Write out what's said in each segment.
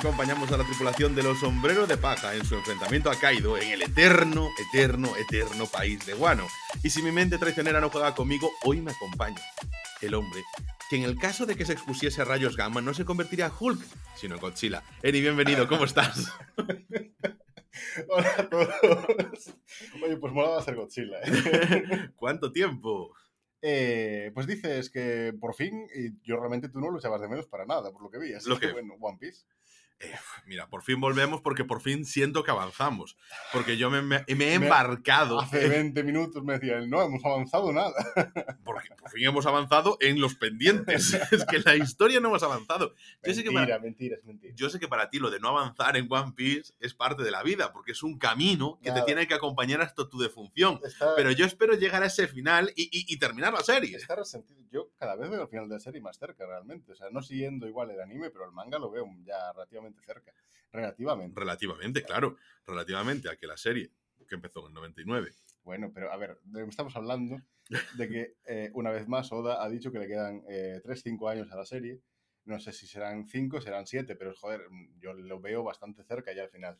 acompañamos a la tripulación de los sombreros de paja en su enfrentamiento a Kaido en el eterno, eterno, eterno país de Guano. Y si mi mente traicionera no juega conmigo, hoy me acompaña el hombre que en el caso de que se expusiese a rayos gamma no se convertiría en Hulk, sino en Godzilla. Eri, bienvenido, ¿cómo estás? Hola a todos. Oye, pues molaba ser Godzilla. ¿eh? ¿Cuánto tiempo? Eh, pues dices que por fin, y yo realmente tú no lo echabas de menos para nada, por lo que vi. Así Lo que, que- bueno, One Piece. Eh, mira, por fin volvemos porque por fin siento que avanzamos. Porque yo me, me- me he Me- embarcado. Hace 20 minutos me decían, no hemos avanzado nada. Porque por fin hemos avanzado en los pendientes. es que la historia no hemos avanzado. Yo sé, que mentira, para, mentira, es mentira. yo sé que para ti lo de no avanzar en One Piece es parte de la vida, porque es un camino que te Nada. tiene que acompañar hasta tu defunción. Está, Pero yo espero llegar a ese final y, y- y terminar la serie. está resentido. Yo cada vez veo el final de la serie más cerca, realmente. O sea, no siguiendo igual el anime, pero el manga lo veo ya relativamente cerca. Relativamente. Relativamente, claro. Relativamente a que la serie, que empezó en el 99, Bueno, pero a ver, estamos hablando de que eh, una vez más Oda ha dicho que le quedan 3-5 años a la serie. No sé si serán 5, serán 7, pero joder, yo lo veo bastante cerca ya al final.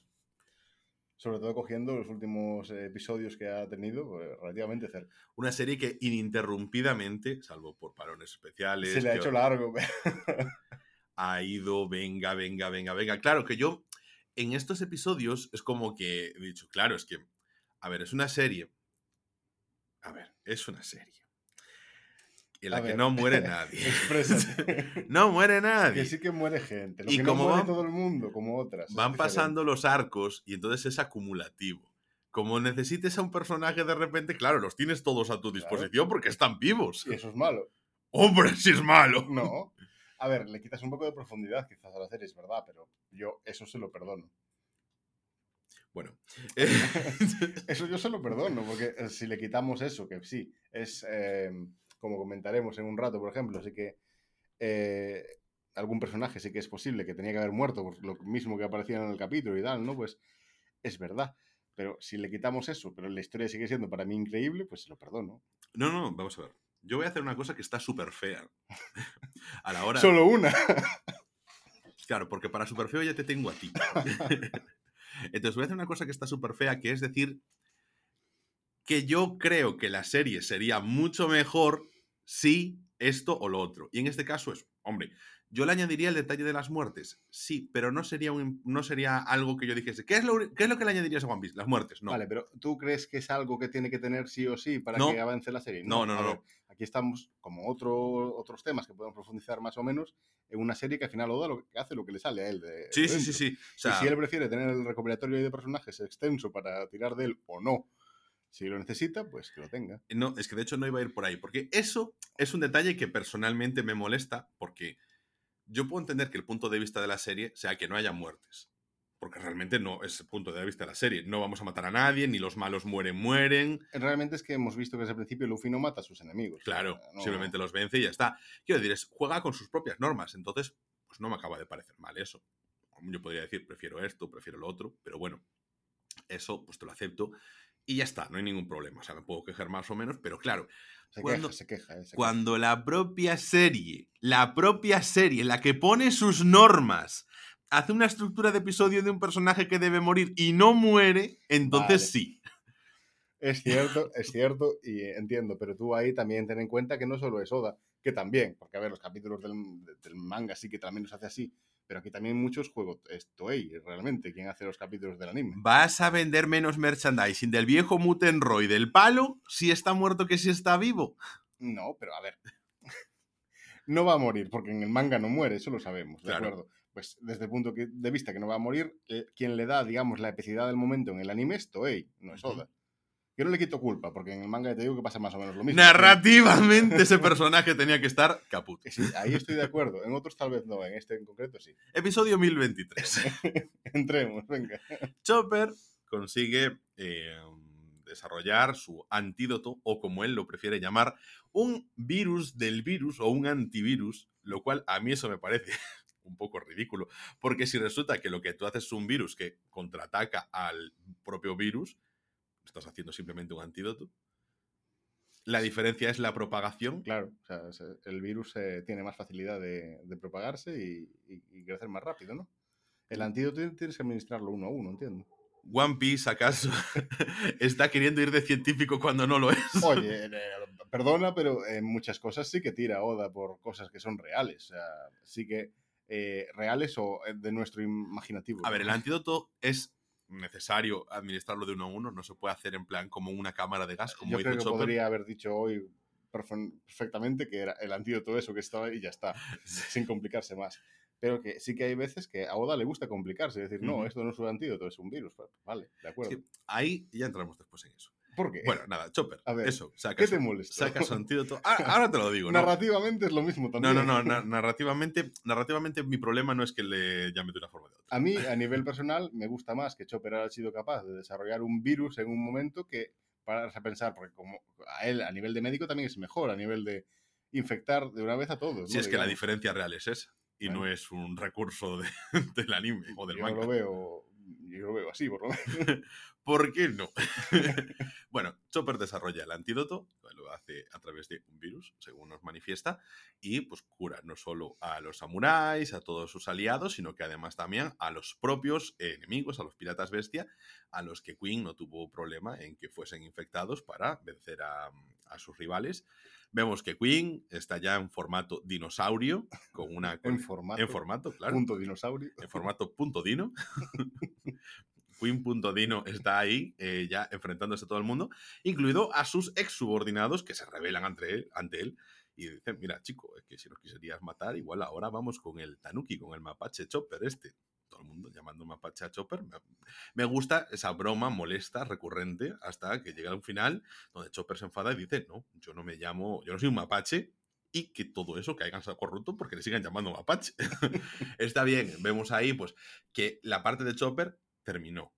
Sobre todo cogiendo los últimos eh, episodios que ha tenido, pues, relativamente cerca. una serie que ininterrumpidamente, salvo por parones especiales, Se le ha hecho largo. Ha ido, venga, venga, venga, venga. Claro que yo en estos episodios es como que he dicho, claro, es que, a ver, es una serie. A ver, es una serie. En la A que ver. no muere nadie. No muere que nadie. sí que muere gente. Lo Y que como no muere van- todo el mundo, como otras. Van pasando los arcos y entonces es acumulativo. Como necesites a un personaje de repente, claro, los tienes todos a tu disposición porque están vivos. Y eso es malo. ¡Hombre, si es malo! No. A ver, le quitas un poco de profundidad quizás a la serie, es verdad, pero yo eso se lo perdono. Bueno. eh, Eso yo se lo perdono, porque eh, si le quitamos eso, que sí, es eh, como comentaremos en un rato, por ejemplo, sí que eh, algún personaje sí que es posible que tenía que haber muerto por lo mismo que aparecía en el capítulo y tal, ¿no? Pues es verdad. Pero si le quitamos eso, pero la historia sigue siendo para mí increíble, pues se lo perdono. No, no, vamos a ver. Yo voy a hacer una cosa que está súper fea. A la hora. Solo una. Claro, porque para súper feo ya te tengo a ti. Entonces voy a hacer una cosa que está súper fea, que es decir que yo creo que la serie sería mucho mejor si esto o lo otro. Y en este caso es, hombre, yo le añadiría el detalle de las muertes, sí, pero no sería, un, no sería algo que yo dijese, ¿qué es, lo, ¿qué es lo que le añadirías a One Piece? Las muertes, no. Vale, pero ¿tú crees que es algo que tiene que tener sí o sí para No. que avance la serie? No, no, no, ver, no. aquí estamos, como otro, otros temas que podemos profundizar más o menos, en una serie que al final Oda lo que hace lo que le sale a él. De, Sí, de sí, sí, sí. O sea, y si él prefiere tener el recopilatorio de personajes extenso para tirar de él o no, si lo necesita, pues que lo tenga. No, es que de hecho no iba a ir por ahí, porque eso es un detalle que personalmente me molesta, porque yo puedo entender que el punto de vista de la serie sea que no haya muertes, porque realmente no es el punto de vista de la serie. No vamos a matar a nadie, ni los malos mueren, mueren. Realmente es que hemos visto que desde el principio Luffy no mata a sus enemigos. Claro, O sea, no- simplemente los vence y ya está. Quiero decir, es, juega con sus propias normas, entonces, pues no me acaba de parecer mal eso. Yo podría decir, prefiero esto, prefiero lo otro, pero bueno, eso pues te lo acepto y ya está, no hay ningún problema. O sea, me puedo quejar más o menos, pero claro, Se cuando- queja, se queja. eh, se cuando la propia serie, la propia serie, la que pone sus normas, hace una estructura de episodio de un personaje que debe morir y no muere, entonces Vale. sí. Es cierto, es cierto, y entiendo, pero tú ahí también ten en cuenta que no solo es Oda, que también, porque a ver, los capítulos del, del manga sí que también los hace así, pero aquí también muchos juegos, Toei realmente quien hace los capítulos del anime. Vas a vender menos merchandising del viejo Mutenroy del palo si está muerto que si está vivo. No, pero a ver, no va a morir, porque en el manga no muere, eso lo sabemos, ¿de Claro. acuerdo? Pues desde el punto de vista que no va a morir, eh, quien le da, digamos, la epicidad del momento en el anime es Toei, no es. Oda. Yo no le quito culpa, porque en el manga te digo que pasa más o menos lo mismo. Narrativamente ese personaje tenía que estar caput. Sí, ahí estoy de acuerdo. En otros tal vez no, en este en concreto sí. Episodio 1023. Entremos, venga. Chopper consigue eh, desarrollar su antídoto, o como él lo prefiere llamar, un virus del virus o un antivirus, lo cual a mí eso me parece un poco ridículo, porque si resulta que lo que tú haces es un virus que contraataca al propio virus, estás haciendo simplemente un antídoto. La diferencia es la propagación. Claro, o sea, se- el virus eh, tiene más facilidad de, de propagarse y, y- y crecer más rápido, ¿no? El antídoto tienes que administrarlo uno a uno, entiendo. One Piece, ¿acaso? está queriendo ir de científico cuando no lo es. Oye, eh, perdona, pero en muchas cosas sí que tira Oda por cosas que son reales. O sea, sí que eh, reales o eh, de nuestro imaginativo. A ver, el antídoto es necesario administrarlo de uno a uno, no se puede hacer en plan como una cámara de gas, como Yo creo que Chopper. podría haber dicho hoy perfe- perfectamente que era el antídoto eso que estaba y ya está, sin complicarse más. Pero que sí que hay veces que a Oda le gusta complicarse, decir, no, esto no es un antídoto, es un virus. Pues, Vale, de acuerdo. Sí. Ahí ya entramos después en eso. ¿Por qué? Bueno, nada, Chopper, A ver, eso, saca ¿Qué te molesta? saca su antídoto. Ah, ahora te lo digo, ¿no? Narrativamente es lo mismo No, también. no, no, na- narrativamente, narrativamente mi problema no es que le llame de una forma o de otra. A mí, a nivel personal, me gusta más que Chopper haya sido capaz de desarrollar un virus en un momento que pararse a pensar, porque como a él, a nivel de médico, también es mejor, a nivel de infectar de una vez a todos. Si ¿no? es que la diferencia real es esa y no es un recurso de- del anime o del Yo manga. lo veo, yo lo veo así, por lo menos. ¿Por qué no? bueno, Chopper desarrolla el antídoto, lo hace a través de un virus, según nos manifiesta, y pues cura no solo a los samuráis, a todos sus aliados, sino que además también a los propios enemigos, a los piratas bestia, a los que Queen no tuvo problema en que fuesen infectados para vencer a, a sus rivales. Vemos que Queen está ya en formato dinosaurio, con una... en formato, en formato, claro punto dinosaurio. en formato punto dino. Queen.dino está ahí, eh, ya enfrentándose a todo el mundo, incluido a sus ex subordinados que se rebelan ante él, ante él y dicen: Mira, chico, es que si nos quisieras matar, igual ahora vamos con el Tanuki, con el mapache Chopper este. Todo el mundo llamando mapache a Chopper. Me, gusta esa broma molesta, recurrente, hasta que llega un final donde Chopper se enfada y dice: No, yo no me llamo, yo no soy un mapache. Y que todo eso hayan sido corrupto porque le sigan llamando mapache. Está bien, vemos ahí pues que la parte de Chopper terminó.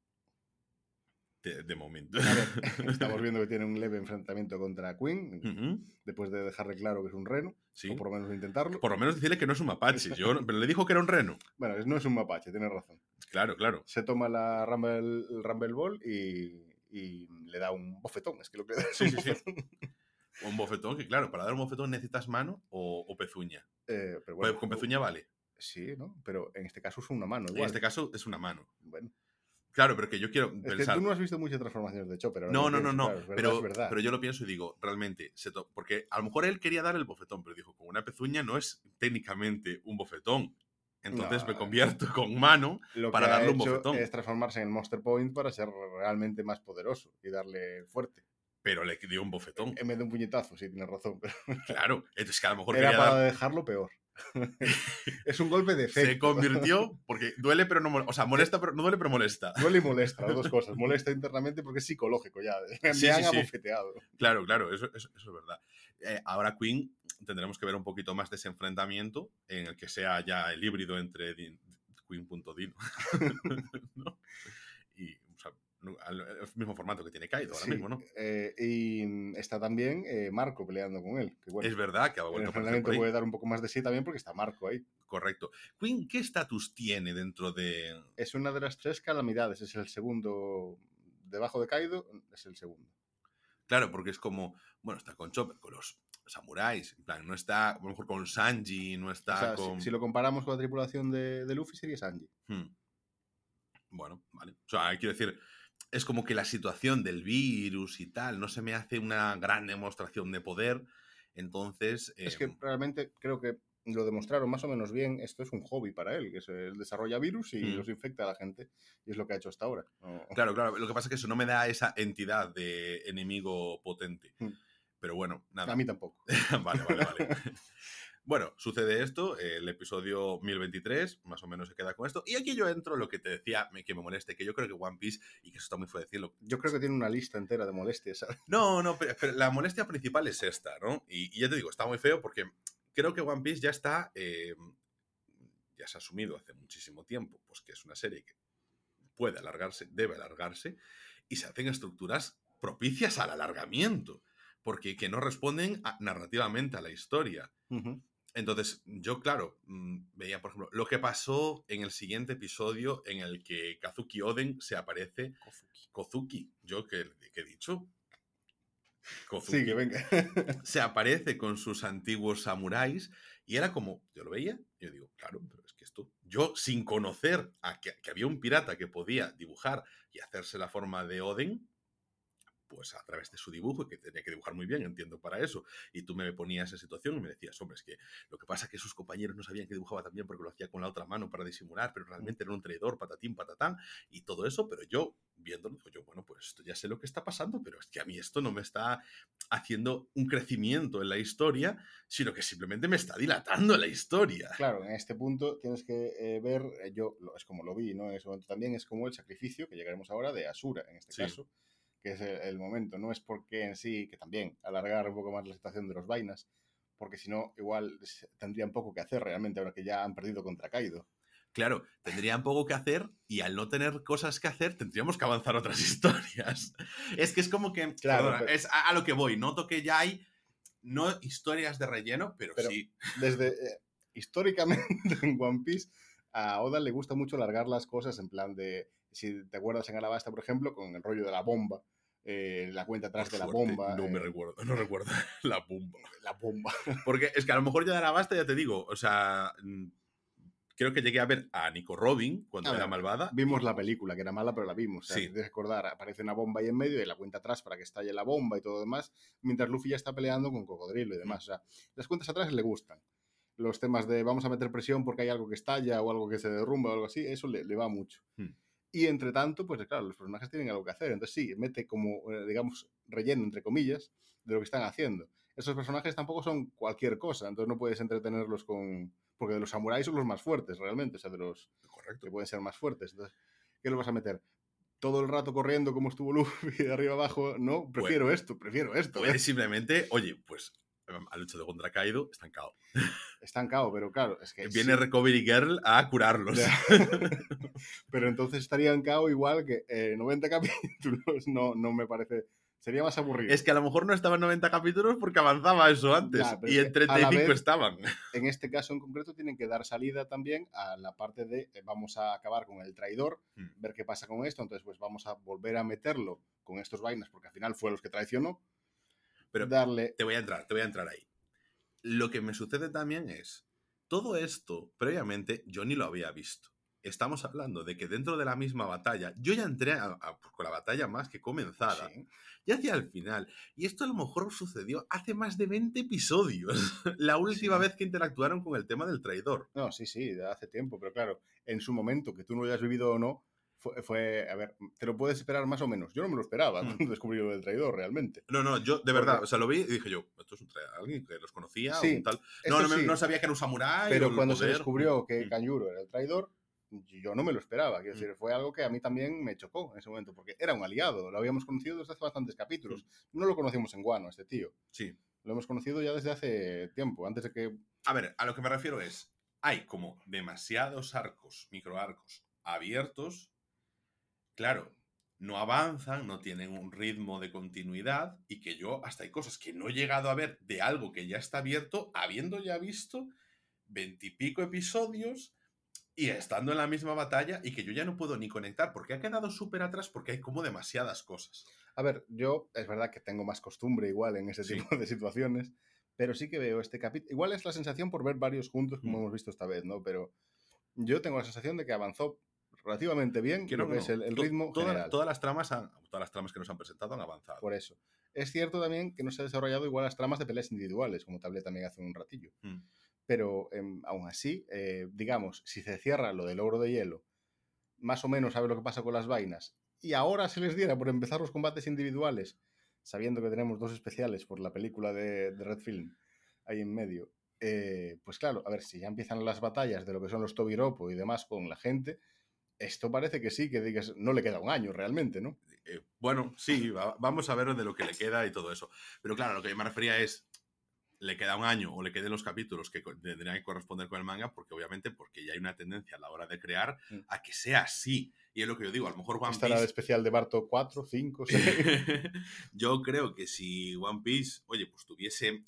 De, de momento. A ver, estamos viendo que tiene un leve enfrentamiento contra Queen, después de dejarle claro que es un reno, Sí. o por lo menos intentarlo. Por lo menos decirle que no es un mapache. Yo, pero le dijo que era un reno. Bueno, no es un mapache, tienes razón. Claro, claro. Se toma la Rumble, el Rumble Ball y, y le da un bofetón. Es que lo que le da es Sí, un sí, bofetón. Un bofetón, que claro, para dar un bofetón necesitas mano o, o pezuña. Eh, pero Pues con pezuña vale. Sí, ¿no? Pero en este caso es una mano. En este caso es una mano. Bueno, Claro, pero que yo quiero es que tú no has visto muchas transformaciones de Chopper. No, no, no, no. claro, es verdad, pero, es verdad. pero yo lo pienso y digo, realmente, se to- porque a lo mejor él quería dar el bofetón, pero dijo, con una pezuña no es técnicamente un bofetón. Entonces No, me eh. convierto con mano lo para que ha darle un hecho bofetón. es transformarse en el Monster Point para ser realmente más poderoso y darle fuerte. pero le dio un bofetón. En vez de un puñetazo, sí, tienes razón. Pero Claro, entonces que a lo mejor era quería para dar- dejarlo peor. Es un golpe de efecto. se convirtió, porque duele pero no molesta, o sea, molesta pero no duele pero molesta. Duele y molesta, las dos cosas. Molesta internamente porque es psicológico ya. Me Sí, han sí, sí. abofeteado. Claro, claro, eso, eso- eso es verdad. Eh, ahora Queen tendremos que ver un poquito más de ese enfrentamiento en el que sea ya el híbrido entre Din- Queen.dino ¿no? Al- el mismo formato que tiene Kaido ahora Sí, mismo, ¿no? eh, y está también eh, Marco peleando con él. Que bueno, es verdad que ha el vuelto por ahí. puede dar un poco más de sí también porque está Marco ahí. Correcto. Queen, ¿qué estatus tiene dentro de...? Es una de las tres calamidades. Es el segundo. Debajo de Kaido, es el segundo. Claro, porque es como, bueno, está con Chopper, con los samuráis, en plan, no está, a lo mejor con Sanji, no está O sea, si- con... si, lo comparamos con la tripulación de, de Luffy, sería Sanji. Hmm. Bueno, vale. O sea, quiero decir, es como que la situación del virus y tal no se me hace una gran demostración de poder. Entonces. Es eh, que realmente creo que lo demostraron más o menos bien. Esto es un hobby para él, que es el desarrolla virus y Mm. los infecta a la gente. Y es lo que ha hecho hasta ahora. No- Claro, claro. Lo que pasa es que eso no me da esa entidad de enemigo potente. Hmm. Pero bueno, nada. A mí tampoco. vale, vale, vale. Bueno, sucede esto, el episodio 1023 más o menos se queda con esto. Y aquí yo entro lo que te decía, que me moleste, que yo creo que One Piece, y que eso está muy fue decirlo, Yo creo que tiene una lista entera de molestias. ¿sabes? No, no, pero, pero la molestia principal es esta, ¿no? Y, y ya te digo, está muy feo porque creo que One Piece ya está, eh, ya se ha asumido hace muchísimo tiempo, pues que es una serie que puede alargarse, debe alargarse, y se hacen estructuras propicias al alargamiento, porque que no responden a- narrativamente a la historia. Entonces, yo, claro, mm, veía, por ejemplo, lo que pasó en el siguiente episodio en el que Kazuki Oden se aparece Kozuki. Yo, ¿qué, qué he dicho? Kozuki, Sí, que venga. se aparece con sus antiguos samuráis y era como, yo lo veía, yo digo, claro, pero es que esto, yo sin conocer a que, que había un pirata que podía dibujar y hacerse la forma de Oden, pues a través de su dibujo, que tenía que dibujar muy bien, entiendo para eso, y tú me ponías esa situación y me decías, hombre, es que lo que pasa es que sus compañeros no sabían que dibujaba tan bien porque lo hacía con la otra mano para disimular, pero realmente era un traidor, patatín, patatán, y todo eso, pero yo, viéndolo, digo yo, bueno, pues esto ya sé lo que está pasando, pero es que a mí esto no me está haciendo un crecimiento en la historia, sino que simplemente me está dilatando la historia. Claro, en este punto tienes que eh, ver, eh, yo es como lo vi, ¿no? En ese momento también es como el sacrificio, que llegaremos ahora, de Asura, en este Sí. caso, que es el, el momento. No es porque en sí, que también alargar un poco más la situación de los vainas, porque si no, igual tendrían poco que hacer realmente, ahora que ya han perdido contra Kaido. Claro, tendrían poco que hacer y al no tener cosas que hacer tendríamos que avanzar otras historias. Es que es como que, Claro, perdona, pero- es a, a lo que voy, noto que ya hay, no historias de relleno, pero, Pero- sí, Desde eh, históricamente en One Piece, a Oda le gusta mucho alargar las cosas en plan de, si te acuerdas en Alabasta, por ejemplo, con el rollo de la bomba, eh, la cuenta atrás por de la bomba. no me eh, recuerdo, no recuerdo la bomba. la bomba. Porque es que a lo mejor ya de la basta, ya te digo, o sea, mm, creo que llegué a ver a Nico Robin cuando A era ver, malvada. Vimos la película, que era mala, pero la vimos. O sea, Sí. recordar, aparece una bomba ahí en medio y la cuenta atrás para que estalle la bomba y todo lo demás, mientras Luffy ya está peleando con Cocodrilo y demás. O sea, las cuentas atrás le gustan. Los temas de vamos a meter presión porque hay algo que estalla o algo que se derrumba o algo así, eso le, le va mucho. Hmm. Y entre tanto, pues claro, los personajes tienen algo que hacer. Entonces sí, mete como, eh, digamos, relleno, entre comillas, de lo que están haciendo. Esos personajes tampoco son cualquier cosa, entonces no puedes entretenerlos con... Porque de los samuráis son los más fuertes, realmente. O sea, de los, Correcto. que pueden ser más fuertes. Entonces, ¿qué lo vas a meter? Todo el rato corriendo como estuvo Luffy de arriba abajo. No, prefiero esto, prefiero esto. ¿eh? Puedes simplemente, oye, pues al lucho de contra Kaido, estancado. Estancado, pero claro, es que. Viene sí. Recovery Girl a curarlos. Pero entonces estaría en cao igual que eh, 90 capítulos. No, no me parece. Sería más aburrido. Es que a lo mejor no estaban 90 capítulos porque avanzaba eso antes. Ya, y en que a la 35 vez- estaban. En este caso en concreto tienen que dar salida también a la parte de eh, vamos a acabar con el traidor, Hmm. ver qué pasa con esto. Entonces, pues vamos a volver a meterlo con estos vainas, porque al final fue los que traicionó. Pero darle. te voy a entrar, te voy a entrar ahí. Lo que me sucede también es, todo esto previamente yo ni lo había visto. Estamos hablando de que dentro de la misma batalla, yo ya entré a- a- con la batalla más que comenzada, Sí. ya hacia el final. Y esto a lo mejor sucedió hace más de 20 episodios, la última Sí. vez que interactuaron con el tema del traidor. No, sí, sí, hace tiempo, pero claro, en su momento, que tú no lo hayas vivido o no, fue, fue- a ver, te lo puedes esperar más o menos. Yo no me lo esperaba Mm. cuando descubrí lo del traidor, realmente. No, no, yo de Porque- verdad, o sea, lo vi y dije yo, esto es un tra- alguien que los conocía Sí, o un tal. No, no, sí, no sabía que era un samurái. pero cuando se descubrió que Mm. Kanjuro era el traidor, yo no me lo esperaba. Quiero Mm. decir, fue algo que a mí también me chocó en ese momento, porque era un aliado, lo habíamos conocido desde hace bastantes capítulos. No lo conocimos en Guano, este tío. Sí. Lo hemos conocido ya desde hace tiempo, antes de que... A ver, a lo que me refiero es, hay como demasiados arcos, microarcos abiertos. Claro, no avanzan, no tienen un ritmo de continuidad y que yo hasta hay cosas que no he llegado a ver de algo que ya está abierto, habiendo ya visto veintipico episodios y estando en la misma batalla y que yo ya no puedo ni conectar porque ha quedado súper atrás porque hay como demasiadas cosas. A ver, yo es verdad que tengo más costumbre igual en ese Sí. tipo de situaciones, pero sí que veo este capítulo. Igual es la sensación por ver varios juntos, como Mm. hemos visto esta vez, ¿no? Pero yo tengo la sensación de que avanzó relativamente bien Que lo no, que no, es el, ritmo toda- general. todas las tramas han- todas las tramas que nos han presentado han avanzado. Por eso. Es cierto también que no se ha desarrollado igual las tramas de peleas individuales, como te hablé también hace un ratillo. Mm. Pero em, aún así, eh, digamos, si se cierra lo del oro de hielo, más o menos sabe lo que pasa con las vainas, y ahora se les diera por empezar los combates individuales, sabiendo que tenemos dos especiales por la película de, de Red Film ahí en medio, eh, pues claro, a ver, si ya empiezan las batallas de lo que son los Tobiropo y demás con la gente, esto parece que sí, que digas, no le queda un año realmente, ¿no? Eh, bueno, sí, va- vamos a ver de lo que le queda y todo eso. Pero claro, lo que yo me refería es, le queda un año o le queden los capítulos que tendrían que corresponder con el manga, porque obviamente porque ya hay una tendencia a la hora de crear Mm. a que sea así. Y es lo que yo digo, a lo mejor One Estará el especial de Barto 4, 5, 6. yo creo que si One Piece, oye, pues tuviese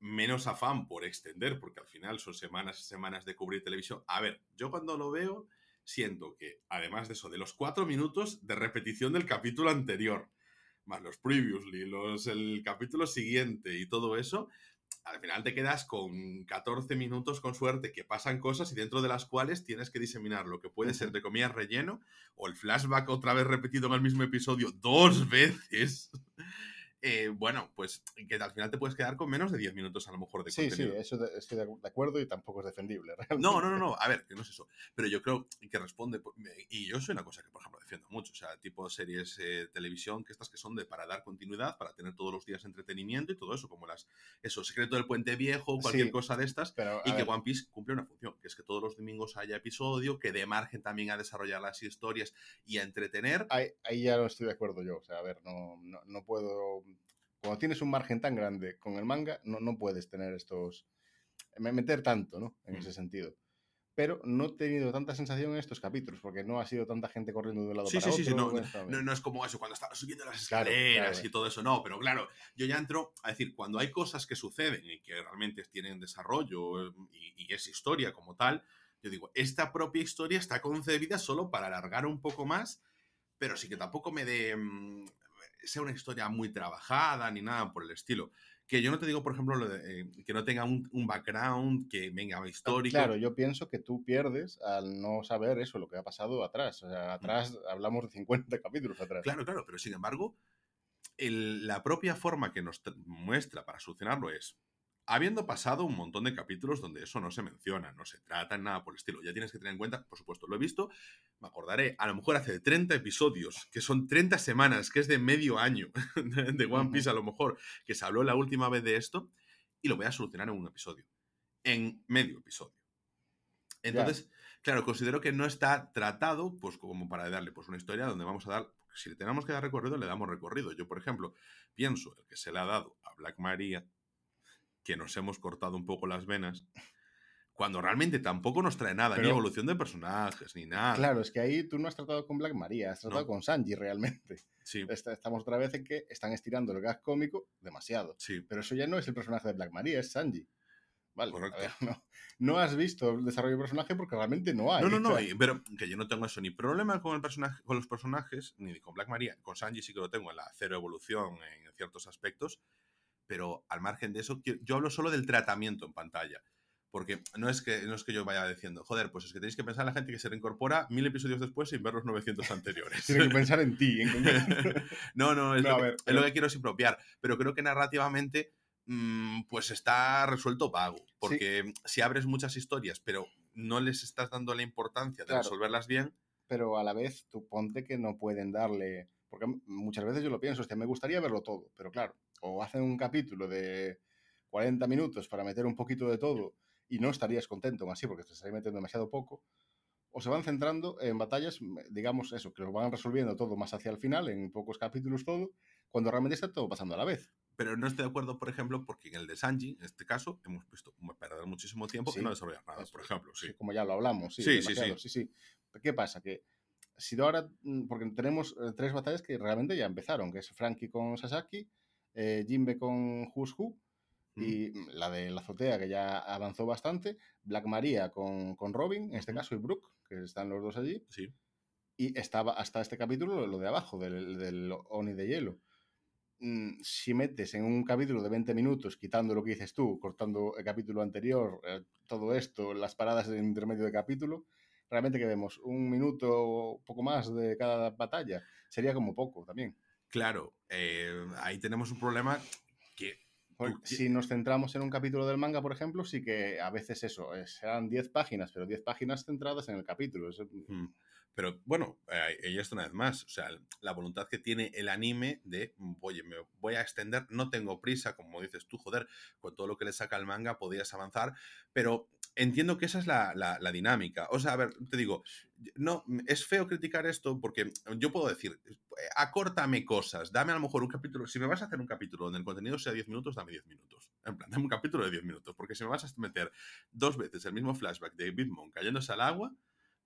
menos afán por extender, porque al final son semanas y semanas de cubrir televisión. A ver, yo cuando lo veo, siento que, además de eso, de los cuatro minutos de repetición del capítulo anterior, más los previously, los, el capítulo siguiente y todo eso, al final te quedas con 14 minutos con suerte que pasan cosas y dentro de las cuales tienes que diseminar lo que puede ser de comida relleno o el flashback otra vez repetido en el mismo episodio dos veces. Eh, bueno, pues que al final te puedes quedar con menos de 10 minutos a lo mejor de Sí, sí, contenido. eso de- estoy de acuerdo y tampoco es defendible. No, no, no, no, a ver, que no es eso. Pero yo creo que responde, y yo soy una cosa que, por ejemplo, defiendo mucho, o sea, tipo series eh, televisión, que estas que son de para dar continuidad, para tener todos los días entretenimiento y todo eso, como las, eso, Secreto del Puente Viejo, cualquier Sí. cosa de estas, Pero, y que ver, One Piece cumple una función, que es que todos los domingos haya episodio, que dé margen también a desarrollar las historias y a entretener. ahí, ahí ya no estoy de acuerdo yo. O sea, a ver, no, no, no puedo. Cuando tienes un margen tan grande con el manga, no, no puedes tener estos. me- meter tanto, ¿no? En Mm. ese sentido. Pero no he tenido tanta sensación en estos capítulos, porque no ha sido tanta gente corriendo de un lado Sí, para sí, sí, sí, otro. no. No, no es como eso, cuando estaba subiendo las Claro, escaleras claro. y todo eso, no, pero claro, yo ya entro a decir, cuando hay cosas que suceden y que realmente tienen desarrollo eh, y, y es historia como tal, yo digo, esta propia historia está concebida solo para alargar un poco más, pero sí que tampoco me dé, mm, sea una historia muy trabajada ni nada por el estilo. Que yo no te digo, por ejemplo, lo de, eh, que no tenga un, un background, que venga histórico. Claro, yo pienso que tú pierdes al no saber eso, lo que ha pasado atrás. O sea, atrás hablamos de 50 capítulos atrás. Claro, claro, pero sin embargo, el- la propia forma que nos tra- muestra para solucionarlo es, habiendo pasado un montón de capítulos donde eso no se menciona, no se trata en nada por el estilo, ya tienes que tener en cuenta, por supuesto, lo he visto, me acordaré, a lo mejor hace 30 episodios, que son 30 semanas, que es de medio año de One. Piece a lo mejor, que se habló la última vez de esto, y lo voy a solucionar en un episodio, en medio episodio. Entonces, claro, considero que no está tratado, pues como para darle pues una historia donde vamos a dar, si le tenemos que dar recorrido, le damos recorrido. Yo, por ejemplo, pienso el que se le ha dado a Black Maria, que nos hemos cortado un poco las venas, cuando realmente tampoco nos trae nada, ni Pero- evolución de personajes, ni nada. Claro, es que ahí tú no has tratado con Black Maria, has tratado No. con Sanji realmente. Sí, Esta- Estamos otra vez en que están estirando el gag cómico demasiado. sí. Pero eso ya no es el personaje de Black Maria, es Sanji. Vale, Correcto. ver, no, no has visto el desarrollo de personaje porque realmente no hay. No, no, no, sea, y- pero que yo no tengo eso ni problema con el personaje, con los personajes, ni con Black Maria, con Sanji sí que lo tengo en la cero evolución en ciertos aspectos, pero al margen de eso, yo hablo solo del tratamiento en pantalla. Porque no es, que, no es que yo vaya diciendo, joder, pues es que tenéis que pensar en la gente que se reincorpora mil episodios después sin ver los 900 anteriores. Tienes que pensar en ti. En no, no, es, No, lo, que, ver, es pero- lo que quiero expropiar. Pero creo que narrativamente, mm, pues está resuelto vago. Porque si abres muchas historias, pero no les estás dando la importancia de Claro. resolverlas bien, pero a la vez tú ponte que no pueden darle. Porque muchas veces yo lo pienso, hostia, me gustaría verlo todo, pero claro, o hacen un capítulo de 40 minutos para meter un poquito de todo y no estarías contento así porque te estaría metiendo demasiado poco, o se van centrando en batallas, digamos eso, que lo van resolviendo todo más hacia el final, en pocos capítulos todo, cuando realmente está todo pasando a la vez. Pero no estoy de acuerdo, por ejemplo, porque en el de Sanji, en este caso, hemos visto perder muchísimo tiempo Sí. y no desarrollar nada, por ejemplo, sí. Sí, como ya lo hablamos, sí. Sí, sí, sí, sí. ¿Qué pasa? Que si ahora, mm, porque tenemos eh, tres batallas que realmente ya empezaron, que es Frankie con Sasaki, eh, Jimbe con Who's Who, y mm, la de la azotea que ya avanzó bastante, Black Maria con, con Robin, en este Ujú. caso, y Brooke, que están los dos allí, Sí, y estaba hasta este capítulo lo de abajo, del, del Oni de hielo. Mm, Si metes en un capítulo de 20 minutos, quitando lo que dices tú, cortando el capítulo anterior, eh, todo esto, las paradas en intermedio de capítulo, realmente que vemos un minuto o poco más de cada batalla. Sería como poco también. Claro, eh, ahí tenemos un problema que si nos centramos en un capítulo del manga, por ejemplo, sí que a veces eso, eh, serán 10 páginas, pero 10 páginas centradas en el capítulo. Eso- Mm. Pero bueno, eh, ella está una vez más, o sea, la voluntad que tiene el anime de, mm, oye, me voy a extender, no tengo prisa, como dices tú, joder, con todo lo que le saca el manga podías avanzar, pero entiendo que esa es la, la- dinámica. O sea, a ver, te digo, no, es feo criticar esto porque yo puedo decir, eh, acórtame cosas, dame a lo mejor un capítulo, si me vas a hacer un capítulo donde el contenido sea 10 minutos, dame 10 minutos. En plan, dame un capítulo de 10 minutos, porque si me vas a meter dos veces el mismo flashback de Big Mom cayéndose al agua,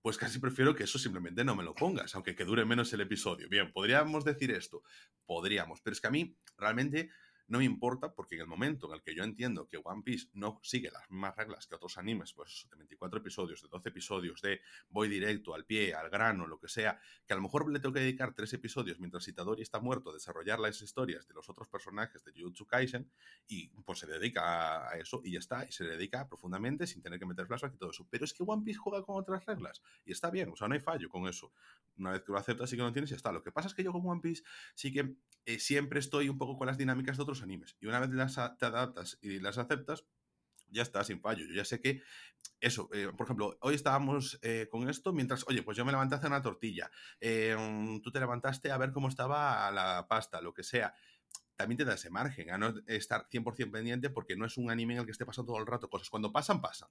pues casi prefiero que eso simplemente no me lo pongas, aunque que dure menos el episodio. Bien, podríamos decir esto, podríamos, pero es que a mí realmente no me importa porque en el momento en el que yo entiendo que One Piece no sigue las mismas reglas que otros animes, pues de 24 episodios, de 12 episodios, de voy directo al pie, al grano, lo que sea, que a lo mejor le tengo que dedicar tres episodios mientras Itadori está muerto a desarrollar las historias de los otros personajes de Jujutsu Kaisen y pues se dedica a eso y ya está, y se dedica profundamente sin tener que meter flashback y todo eso. Pero es que One Piece juega con otras reglas y está bien, o sea, no hay fallo con eso. Una vez que lo aceptas y que lo tienes, ya está. Lo que pasa es que yo con One Piece sí que eh, siempre estoy un poco con las dinámicas de otros animes. Y una vez las te adaptas y las aceptas, ya está, sin fallo. Yo ya sé que eso, eh, por ejemplo, hoy estábamos eh, con esto mientras, oye, pues yo me levanté a una tortilla, tú te levantaste a ver cómo estaba la pasta, lo que sea. También te da ese margen a no estar 100% pendiente porque no es un anime en el que esté pasando todo el rato cosas. Cuando pasan, pasan.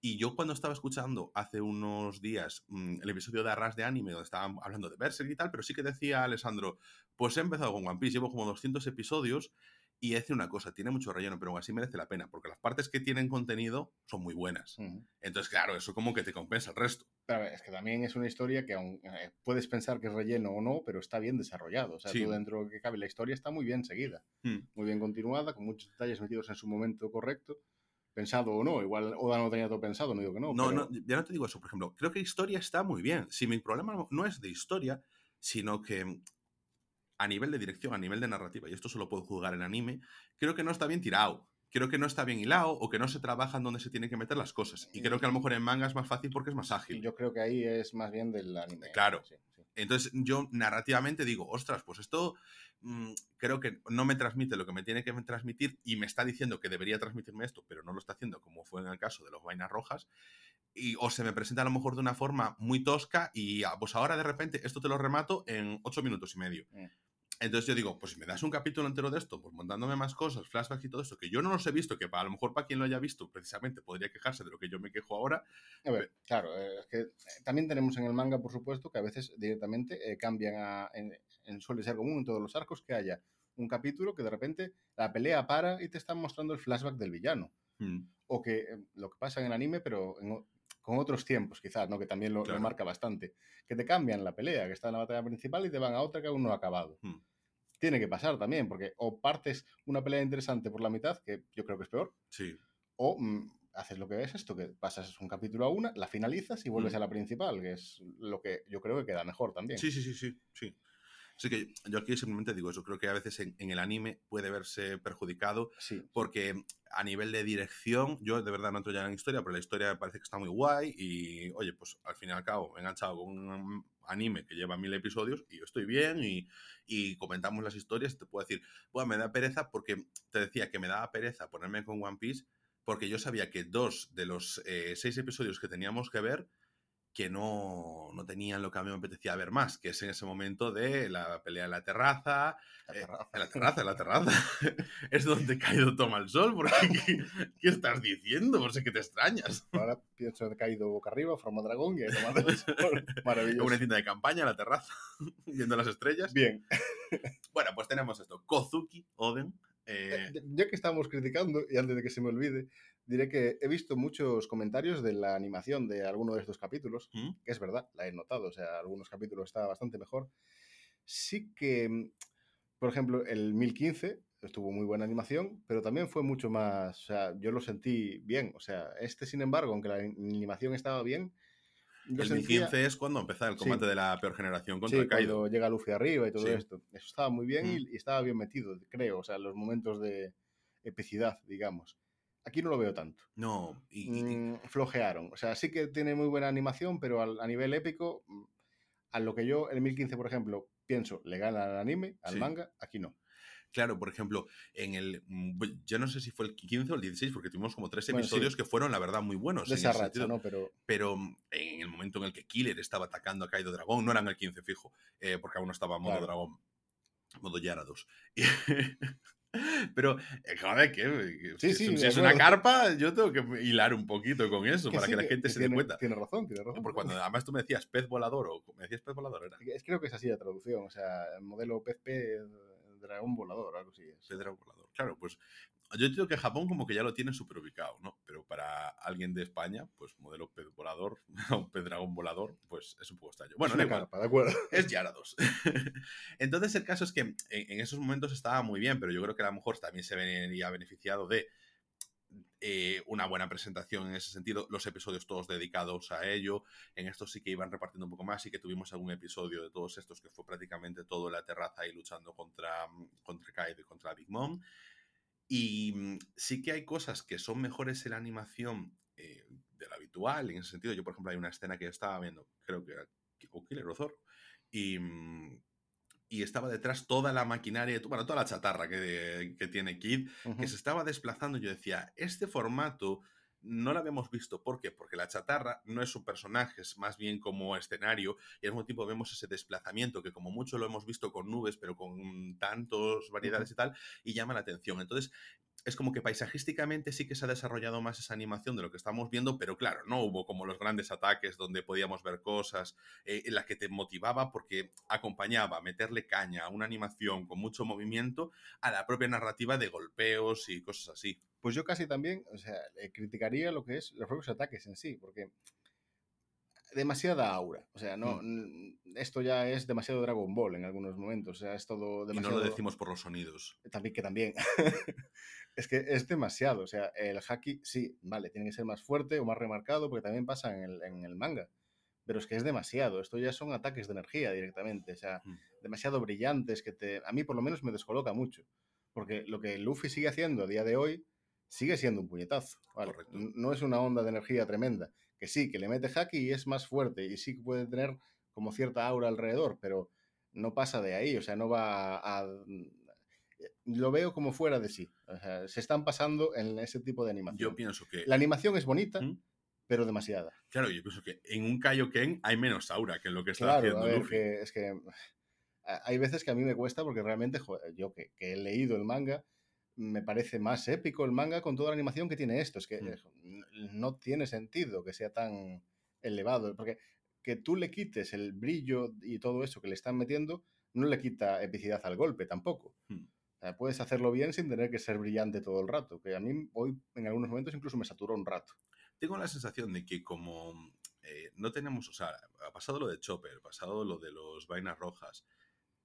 Y yo cuando estaba escuchando hace unos días mm, el episodio de Arras de Anime, donde estaban hablando de Berserk y tal, pero sí que decía Alessandro, pues he empezado con One Piece, llevo como 200 episodios y he una cosa, tiene mucho relleno, pero aún así merece la pena, porque las partes que tienen contenido son muy buenas. Entonces, claro, eso como que te compensa el resto. Pero es que también es una historia que aún eh, puedes pensar que es relleno o no, pero está bien desarrollado. O sea, tú dentro de lo que cabe la historia está muy bien seguida, mm. muy bien continuada, con muchos detalles metidos en su momento correcto pensado o no. Igual Oda no tenía todo pensado, no digo que no. No, no, ya no te digo eso. Por ejemplo, creo que historia está muy bien. Si mi problema no es de historia, sino que a nivel de dirección, a nivel de narrativa, y esto solo puedo jugar en anime, creo que no está bien tirado. Creo que no está bien hilado o que no se trabajan donde se tienen que meter las cosas. Y creo que a lo mejor en manga es más fácil porque es más ágil. Yo creo que ahí es más bien del anime. Claro. Entonces yo narrativamente digo, ostras, pues esto Mm, creo que no me transmite lo que me tiene que transmitir y me está diciendo que debería transmitirme esto, pero no lo está haciendo, como fue en el caso de los vainas rojas, y, o se me presenta a lo mejor de una forma muy tosca y ah, pues ahora de repente esto te lo remato en ocho minutos y medio. Mm. Entonces yo digo, pues si me das un capítulo entero de esto, pues montándome más cosas, flashbacks y todo esto, que yo no los he visto, que a lo mejor para quien lo haya visto, precisamente podría quejarse de lo que yo me quejo ahora. A ver, claro, eh, es que eh, también tenemos en el manga, por supuesto, que a veces directamente eh, cambian a, en, suele ser común en todos los arcos que haya un capítulo que de repente la pelea para y te están mostrando el flashback del villano. Hmm. O que lo que pasa en el anime, pero con otros tiempos, quizás, ¿no? Que también lo, marca bastante. Que te cambian la pelea, que está en la batalla principal y te van a otra que aún no ha acabado. Hmm. Tiene que pasar también, porque o partes una pelea interesante por la mitad, que yo creo que es peor. Sí. O mm, haces lo que es esto, que pasas un capítulo a una, la finalizas y vuelves hmm. a la principal, que es lo que yo creo que queda mejor también. Sí, sí, sí, sí. sí. Así que yo aquí simplemente digo eso. Creo que a veces en, el anime puede verse perjudicado porque a nivel de dirección, yo de verdad no entro ya en la historia, pero la historia me parece que está muy guay y, oye, pues al fin y al cabo me he enganchado con un anime que lleva mil episodios y yo estoy bien y, comentamos las historias y te puedo decir, bueno, me da pereza porque te decía que me daba pereza ponerme con One Piece porque yo sabía que dos de los eh, seis episodios que teníamos que ver que no, no, tenían lo que a mí me apetecía ver más, que es en ese momento de la pelea en la terraza. La eh, terraza, en la terraza, en la terraza. es donde Kaido toma el sol, porque ¿qué, estás diciendo? Por si que te extrañas. Ahora pienso que Kaido boca arriba, forma dragón y ahí tomando el sol. Maravilloso. Una tienda de campaña en la terraza, viendo las estrellas. Bien. bueno, pues tenemos esto. Kozuki, Oden. Eh... Ya que estamos criticando, y antes de que se me olvide, diré que he visto muchos comentarios de la animación de alguno de estos capítulos, ¿Mm? que es verdad, la he notado, o sea, algunos capítulos está bastante mejor. Sí que, mm, por ejemplo, el 1015 estuvo muy buena animación, pero también fue mucho más, o sea, yo lo sentí bien, o sea, este, sin embargo, aunque la animación estaba bien, el 1015 es cuando empezó el combate de la peor generación contra sí, Kaido. Cuando llega Luffy arriba y todo esto. Eso estaba muy bien y, y, estaba bien metido, creo. O sea, los momentos de epicidad, digamos. Aquí no lo veo tanto. No, y, mm, flojearon. O sea, sí que tiene muy buena animación, pero a, nivel épico, mm, a lo que yo, el 1015, por ejemplo, pienso, le gana al anime, al manga, aquí no. Claro, por ejemplo, en el. Mm, yo no sé si fue el 15 o el 16, porque tuvimos como tres episodios que fueron, la verdad, muy buenos. De esa racha, ¿no? Pero... pero en el momento en el que Killer estaba atacando a Kaido Dragón, no eran el 15 fijo, eh, porque aún no estaba modo dragón, modo Yarados. Pero, eh, joder, que, sí, sí, si es una carpa, yo tengo que hilar un poquito con eso para que la gente se dé cuenta. Tiene razón, tiene razón. Porque cuando además tú me decías pez volador o me decías pez volador, era. Es, creo que es así la traducción, o sea, el modelo pez pez dragón volador, algo así. Es. Dragón volador. Claro, pues yo digo que Japón como que ya lo tiene súper ubicado, ¿no? Pero para alguien de España, pues modelo pez volador o pez dragón volador, pues es un poco extraño. Bueno, es una carpa, de acuerdo. Es Yarados. Entonces el caso es que en, en, esos momentos estaba muy bien, pero yo creo que a lo mejor también se vería beneficiado de eh, una buena presentación en ese sentido, los episodios todos dedicados a ello, en estos sí que iban repartiendo un poco más y que tuvimos algún episodio de todos estos que fue prácticamente todo la terraza ahí luchando contra, contra Kaido y contra Big Mom. Y mm, sí que hay cosas que son mejores en la animación eh, de la habitual, en ese sentido. Yo, por ejemplo, hay una escena que estaba viendo, creo que era Killer o Zoro, y mm, y estaba detrás toda la maquinaria, bueno, toda la chatarra que, que tiene Kid, que se estaba desplazando. Yo decía, este formato no lo habíamos visto. ¿Por qué? Porque la chatarra no es un personaje, es más bien como escenario y al mismo tiempo vemos ese desplazamiento que como mucho lo hemos visto con nubes, pero con tantos variedades y tal, y llama la atención. Entonces, es como que paisajísticamente sí que se ha desarrollado más esa animación de lo que estamos viendo, pero claro, no hubo como los grandes ataques donde podíamos ver cosas eh, en las que te motivaba porque acompañaba meterle caña a una animación con mucho movimiento a la propia narrativa de golpeos y cosas así. Pues yo casi también, o sea, criticaría lo que es los propios ataques en sí, porque demasiada aura. O sea, no, mm. esto ya es demasiado Dragon Ball en algunos momentos. O sea, es todo demasiado. Y no lo decimos por los sonidos. También que también. es que es demasiado. O sea, el haki, sí, vale, tiene que ser más fuerte o más remarcado, porque también pasa en el, en el manga. Pero es que es demasiado. Esto ya son ataques de energía directamente. O sea, mm. demasiado brillantes que te. A mí, por lo menos, me descoloca mucho. Porque lo que Luffy sigue haciendo a día de hoy sigue siendo un puñetazo. No es una onda de energía tremenda que sí, que le mete haki y es más fuerte y sí que puede tener como cierta aura alrededor, pero no pasa de ahí, o sea, no va a... lo veo como fuera de sí. O sea, se están pasando en ese tipo de animación. Yo pienso que... La animación es bonita, pero demasiada. Claro, yo pienso que en un Kaioken hay menos aura que en lo que está haciendo a es que hay veces que a mí me cuesta porque realmente yo que, he leído el manga me parece más épico el manga con toda la animación que tiene esto. Es que mm. no tiene sentido que sea tan elevado, porque que tú le quites el brillo y todo eso que le están metiendo, no le quita epicidad al golpe tampoco. Hmm. puedes hacerlo bien sin tener que ser brillante todo el rato, que a mí hoy en algunos momentos incluso me saturó un rato. Tengo la sensación de que como eh, no tenemos, o sea, ha pasado lo de Chopper, ha pasado lo de los vainas rojas,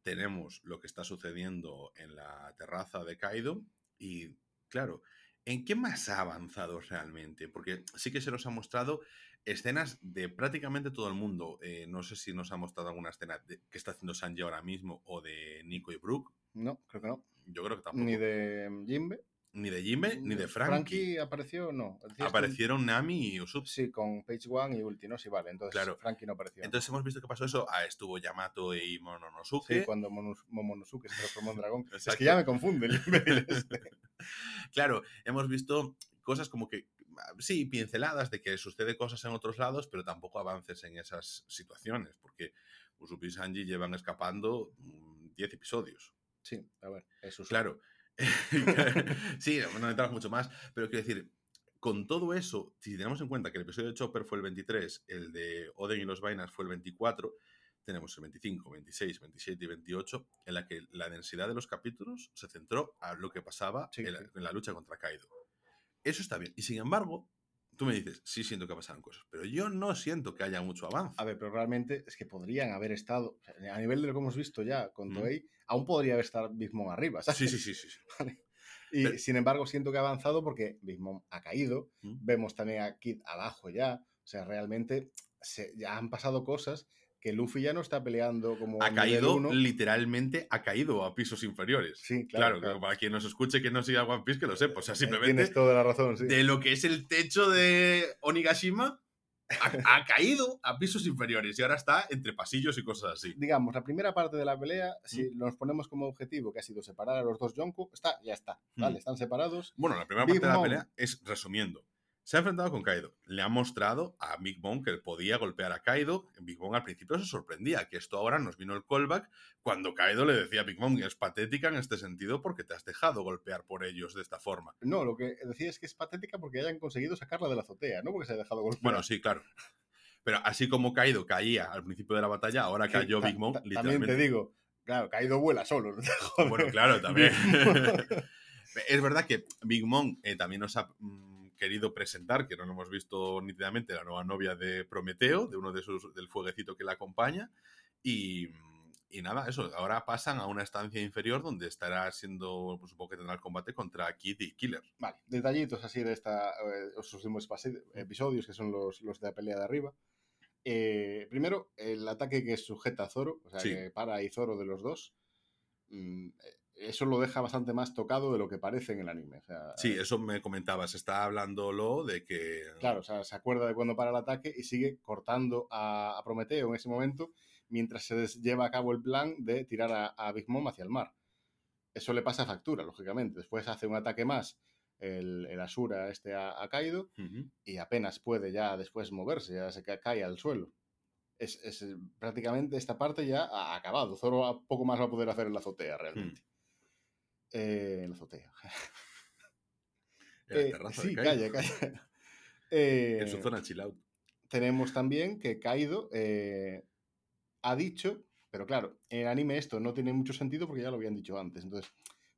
tenemos lo que está sucediendo en la terraza de Kaido y claro, ¿en qué más ha avanzado realmente? Porque sí que se nos ha mostrado escenas de prácticamente todo el mundo. Eh, no sé si nos ha mostrado alguna escena que está haciendo Sanji ahora mismo o de Nico y Brooke. No, creo que no. Yo creo que tampoco. Ni de Jimbe. Ni de Jimbe, ni de Frankie. Frankie apareció, no. Aparecieron Nami y Usopp. Sí, con Page One y Ulti, ¿no? Sí, vale. Entonces claro. Frankie no apareció. Entonces hemos visto que pasó eso. Ah, estuvo Yamato y Momonosuke. Sí, cuando Momonosuke se transformó en dragón. es que ya me confunde el este. claro, hemos visto cosas como que sí, pinceladas de que sucede cosas en otros lados, pero tampoco avances en esas situaciones, porque Usopp y Sanji llevan escapando 10 episodios. Sí, a ver, eso Claro, sí, no entramos mucho más, pero quiero decir, con todo eso, si tenemos en cuenta que el episodio de Chopper fue el 23, el de Oden y los Vainas fue el 24, tenemos el 25, 26, 27 y 28, en la que la densidad de los capítulos se centró a lo que pasaba en, la, lucha contra Kaido. Eso está bien. Y sin embargo, tú me dices, sí siento que pasaron cosas, pero yo no siento que haya mucho avance. A ver, pero realmente es que podrían haber estado, a nivel de lo que hemos visto ya con Toei, aún podría haber estado Big Mom arriba. Sí, sí, sí. sí. Y sin embargo, siento que ha avanzado porque Big Mom ha caído. Vemos también a Kid abajo ya. O sea, realmente se, ya han pasado cosas que Luffy ya no está peleando como. Ha caído, literalmente ha caído a pisos inferiores. Sí, claro. claro, Para quien nos escuche que no siga One Piece, que lo sepa. O sea, simplemente. Tienes toda la razón, sí. De lo que es el techo de Onigashima ha, caído a pisos inferiores y ahora está entre pasillos y cosas así. Digamos, la primera parte de la pelea, si mm. nos ponemos como objetivo que ha sido separar a los dos Yonko, está, ya está, ¿vale? Mm. Están separados. Bueno, la primera parte de la pelea es, resumiendo, se ha enfrentado con Kaido. Le ha mostrado a Big Mom que podía golpear a Kaido. Big Mom al principio se sorprendía, que esto ahora nos vino el callback cuando Kaido le decía a Big Mom que es patética en este sentido porque te has dejado golpear por ellos de esta forma. No, lo que decía es que es patética porque hayan conseguido sacarla de la azotea, no porque se haya dejado golpear. Bueno, sí, claro. Pero así como Kaido caía al principio de la batalla, ahora cayó Big Mom literalmente. También te digo, Claro, Kaido vuela solo. Bueno, claro, también. es verdad que Big Mom eh, también nos ha mm, querido presentar, que no lo hemos visto nítidamente, la nueva novia de Prometeo, de uno de sus, del fueguecito que la acompaña. Y, y nada, eso, ahora pasan a una estancia inferior donde estará siendo, pues, supongo que tendrá el combate contra Kid y Killer. Vale, detallitos así de esta, eh, los últimos episodios, que son los, los de la pelea de arriba. Eh, primero, el ataque que sujeta a Zoro, o sea, Sí. que para y Zoro de los dos, mm, eso lo deja bastante más tocado de lo que parece en el anime. O sea, Sí, eso me comentabas, está hablándolo de que... Claro, o sea, se acuerda de cuando para el ataque y sigue cortando a, a Prometeo en ese momento mientras se lleva a cabo el plan de tirar a, a Big Mom hacia el mar. Eso le pasa factura, lógicamente. Después hace un ataque más el, el Asura este a, a Kaido Ujú. y apenas puede ya después moverse, ya se ca- cae al suelo. Es, es, eh, prácticamente esta parte ya ha acabado. Zoro poco más va a poder hacer en la azotea realmente. Eh, en la azotea. En la Eh, terraza sí, de Kaido, calla, calla. Eh, En su zona chill out. tenemos también que Kaido eh, ha dicho, pero claro, en el anime esto no tiene mucho sentido porque ya lo habían dicho antes, entonces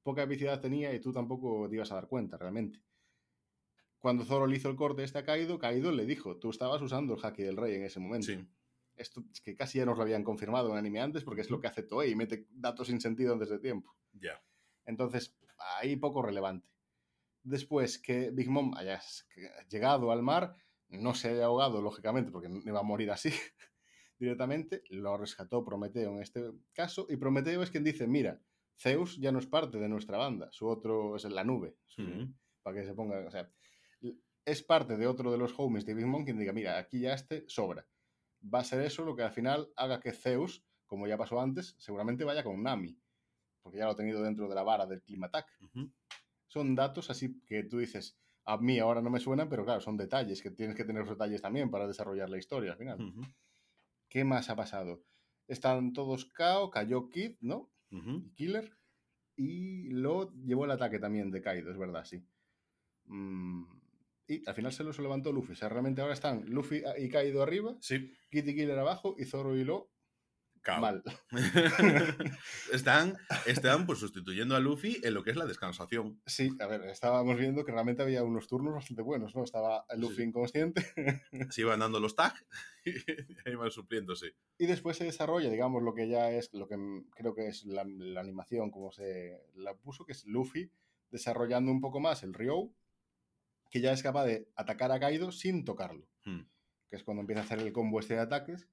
poca epicidad tenía y tú tampoco te ibas a dar cuenta realmente. Cuando Zoro le hizo el corte este a Kaido, Kaido le dijo, tú estabas usando el haki del rey en ese momento. Sí. Esto es que casi ya nos lo habían confirmado en anime antes porque es lo que hace Toei y mete datos sin sentido antes de tiempo. Ya. Entonces, ahí poco relevante. Después que Big Mom haya llegado al mar, no se haya ahogado, lógicamente, porque no iba a morir así directamente, lo rescató Prometeo en este caso, y Prometeo es quien dice, mira, Zeus ya no es parte de nuestra banda, su otro es la nube, para que se ponga, o sea, es parte de otro de los homies de Big Mom quien diga, mira, aquí ya este sobra. Va a ser eso lo que al final haga que Zeus, como ya pasó antes, seguramente vaya con Nami, porque ya lo ha tenido dentro de la vara del Climatak Ujú. son datos así que tú dices, a mí ahora no me suenan, pero claro, son detalles, que tienes que tener los detalles también para desarrollar la historia al final. ¿Qué más ha pasado? Están todos KO, cayó Kid, ¿no? Y Killer. Y lo llevó el ataque también de Kaido, es verdad, sí. Mm, y al final se lo levantó Luffy. O sea, realmente ahora están Luffy y Kaido arriba, Sí. Kid y Killer abajo y Zoro y Lo Cao. mal. están, están pues sustituyendo a Luffy en lo que es la descansación. Sí, a ver, estábamos viendo que realmente había unos turnos bastante buenos, ¿no? Estaba Luffy Sí. inconsciente Se iban dando los tags y iban supliéndose. Y después se desarrolla, digamos, lo que ya es, lo que creo que es la, la animación, como se la puso, que es Luffy desarrollando un poco más el Ryo, que ya es capaz de atacar a Kaido sin tocarlo, Hmm. que es cuando empieza a hacer el combo este de ataques,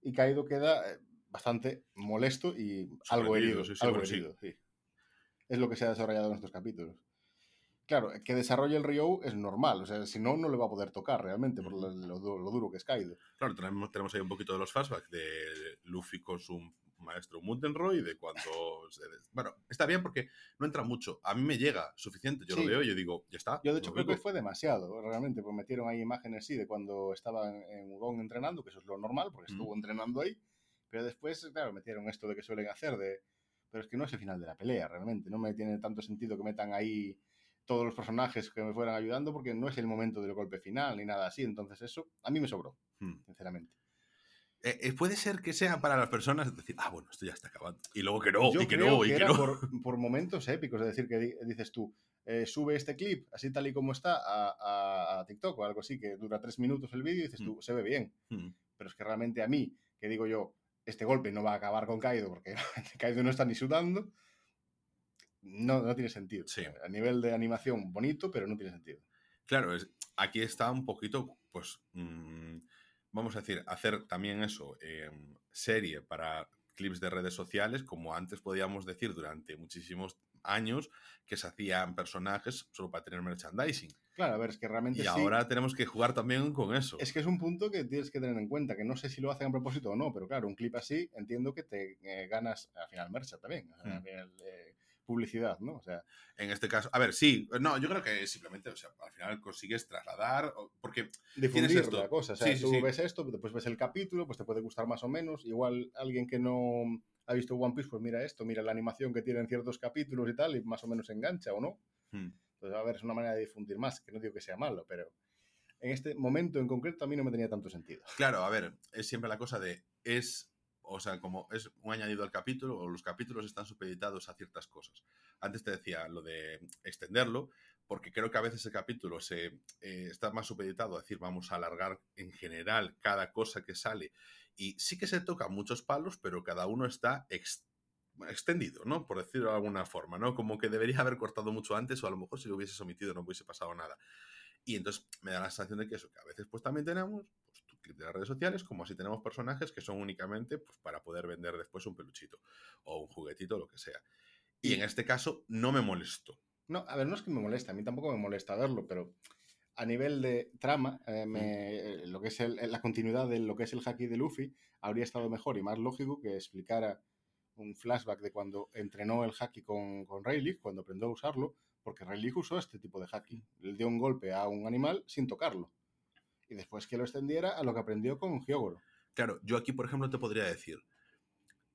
y Kaido queda eh, bastante molesto y algo herido. sí, sí, algo sí. herido, sí. Es lo que se ha desarrollado en estos capítulos. Claro, que desarrolle el Ryo es normal, o sea, si no, no le va a poder tocar realmente, por lo, lo lo duro que es Kaido. Claro, tenemos, tenemos ahí un poquito de los flashbacks de Luffy con su maestro Mundenroy, de cuando... se des- Bueno, está bien porque no entra mucho. A mí me llega suficiente. Yo Sí. lo veo y yo digo, ya está. Yo, de hecho, creo que fue demasiado, realmente, pues metieron ahí imágenes, sí, de cuando estaba en, Udon entrenando, que eso es lo normal, porque Mm. estuvo entrenando ahí, pero después, claro, metieron esto de que suelen hacer, de pero es que no es el final de la pelea, realmente, no me tiene tanto sentido que metan ahí todos los personajes que me fueran ayudando, porque no es el momento del golpe final, ni nada así, entonces eso a mí me sobró, Hmm. sinceramente. Eh, eh, puede ser que sea para las personas decir, ah, bueno, esto ya está acabando. Y luego que no, Yo y que creo no, y que era no. por, por momentos épicos, es decir, que di- dices tú, eh, sube este clip, así tal y como está, a, a- a TikTok o algo así, que dura tres minutos el vídeo y dices tú, se ve bien. Hmm. pero es que realmente a mí, que digo yo, este golpe no va a acabar con Kaido porque Kaido no está ni sudando, no, no tiene sentido. Sí. A nivel de animación, bonito, pero no tiene sentido. Claro, es, aquí está un poquito, pues, mm, vamos a decir, hacer también eso, eh, serie para clips de redes sociales, como antes podíamos decir durante muchísimos años, que se hacían personajes solo para tener merchandising. Claro, a ver, es que realmente Y sí, ahora tenemos que jugar también con eso. es que es un punto que tienes que tener en cuenta, que no sé si lo hacen a propósito o no, pero claro, un clip así entiendo que te eh, ganas al final mercha también, Mm. al final, eh, publicidad, ¿no? O sea, En este caso, a ver, sí, no, yo creo que simplemente, o sea, al final consigues trasladar, porque difundir esto. la cosa. O sea, sí, tú sí. ves esto, después ves el capítulo, pues te puede gustar más o menos. Igual alguien que no ha visto One Piece, pues mira esto, mira la animación que tienen ciertos capítulos y tal, y más o menos engancha o no. hmm, Entonces, a ver, es una manera de difundir más, que no digo que sea malo, pero en este momento en concreto a mí no me tenía tanto sentido. Claro, a ver, es siempre la cosa de, es o sea, como es un añadido al capítulo, o los capítulos están supeditados a ciertas cosas. Antes te decía lo de extenderlo, porque creo que a veces el capítulo se eh, está más supeditado a decir vamos a alargar en general cada cosa que sale. Y sí que se tocan muchos palos, pero cada uno está extendido, ¿no? Por decirlo de alguna forma, ¿no? Como que debería haber cortado mucho antes o a lo mejor si lo hubiese omitido no hubiese pasado nada. Y entonces me da la sensación de que eso, que a veces pues también tenemos pues, tu clip de las redes sociales, como así tenemos personajes que son únicamente pues, para poder vender después un peluchito o un juguetito, lo que sea. Y en este caso no me molesto. No, a ver, no es que me moleste, a mí tampoco me molesta verlo, pero a nivel de trama, eh, me, eh, lo que es la continuidad de lo que es el haki de Luffy habría estado mejor y más lógico que explicara un flashback de cuando entrenó el haki con, con Rayleigh, cuando aprendió a usarlo, porque Rayleigh usó este tipo de haki. Le dio un golpe a un animal sin tocarlo. Y después que lo extendiera a lo que aprendió con Hyogoro. Claro, yo aquí, por ejemplo, te podría decir,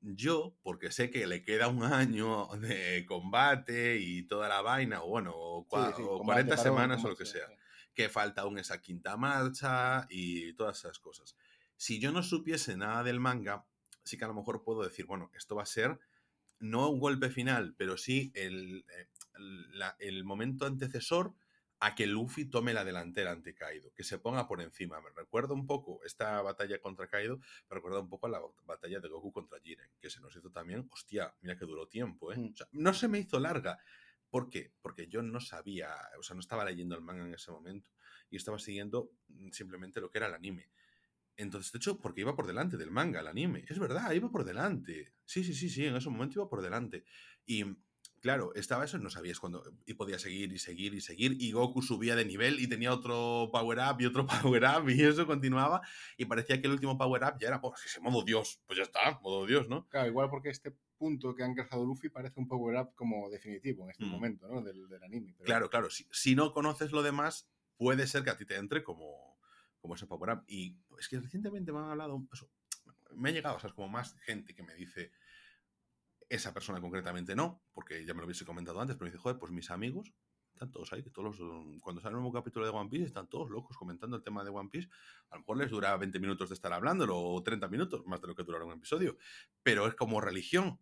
yo, porque sé que le queda un año de combate y toda la vaina, o bueno, o, 40 semanas o lo que sea, que falta aún esa quinta marcha y todas esas cosas. Si yo no supiese nada del manga, sí que a lo mejor puedo decir, bueno, esto va a ser no un golpe final, pero sí el, eh, el momento antecesor a que Luffy tome la delantera ante Kaido, que se ponga por encima. Me recuerda un poco esta batalla contra Kaido, me recuerda un poco a la batalla de Goku contra Jiren, que se nos hizo también, hostia, mira que duró tiempo, ¿eh? Mm. no se me hizo larga. ¿Por qué? Porque yo no sabía, o sea, no estaba leyendo el manga en ese momento y estaba siguiendo mm, simplemente lo que era el anime. Entonces, de hecho, porque iba por delante del manga, el anime. Es verdad, iba por delante. Sí, sí, sí, sí, en ese momento iba por delante. Y claro, estaba eso, no sabías cuándo. Y podía seguir y seguir y seguir. Y Goku subía de nivel y tenía otro power up y otro power up y eso continuaba. Y parecía que el último power up ya era, pues, ese modo Dios. Pues ya está, modo Dios, ¿no? Claro, igual porque este punto que han creado Luffy parece un power up como definitivo en este mm. momento, ¿no? Del, anime. Claro, claro. Si, si no conoces lo demás, puede ser que a ti te entre como como ese power up. Y es que recientemente me han hablado, me ha llegado, o sea, es como más gente que me dice, esa persona concretamente no, porque ya me lo hubiese comentado antes, pero me dice, joder, pues mis amigos están todos ahí, que todos cuando sale un nuevo capítulo de One Piece están todos locos comentando el tema de One Piece. A lo mejor les dura 20 minutos de estar hablándolo o 30 minutos, más de lo que durará un episodio, pero es como religión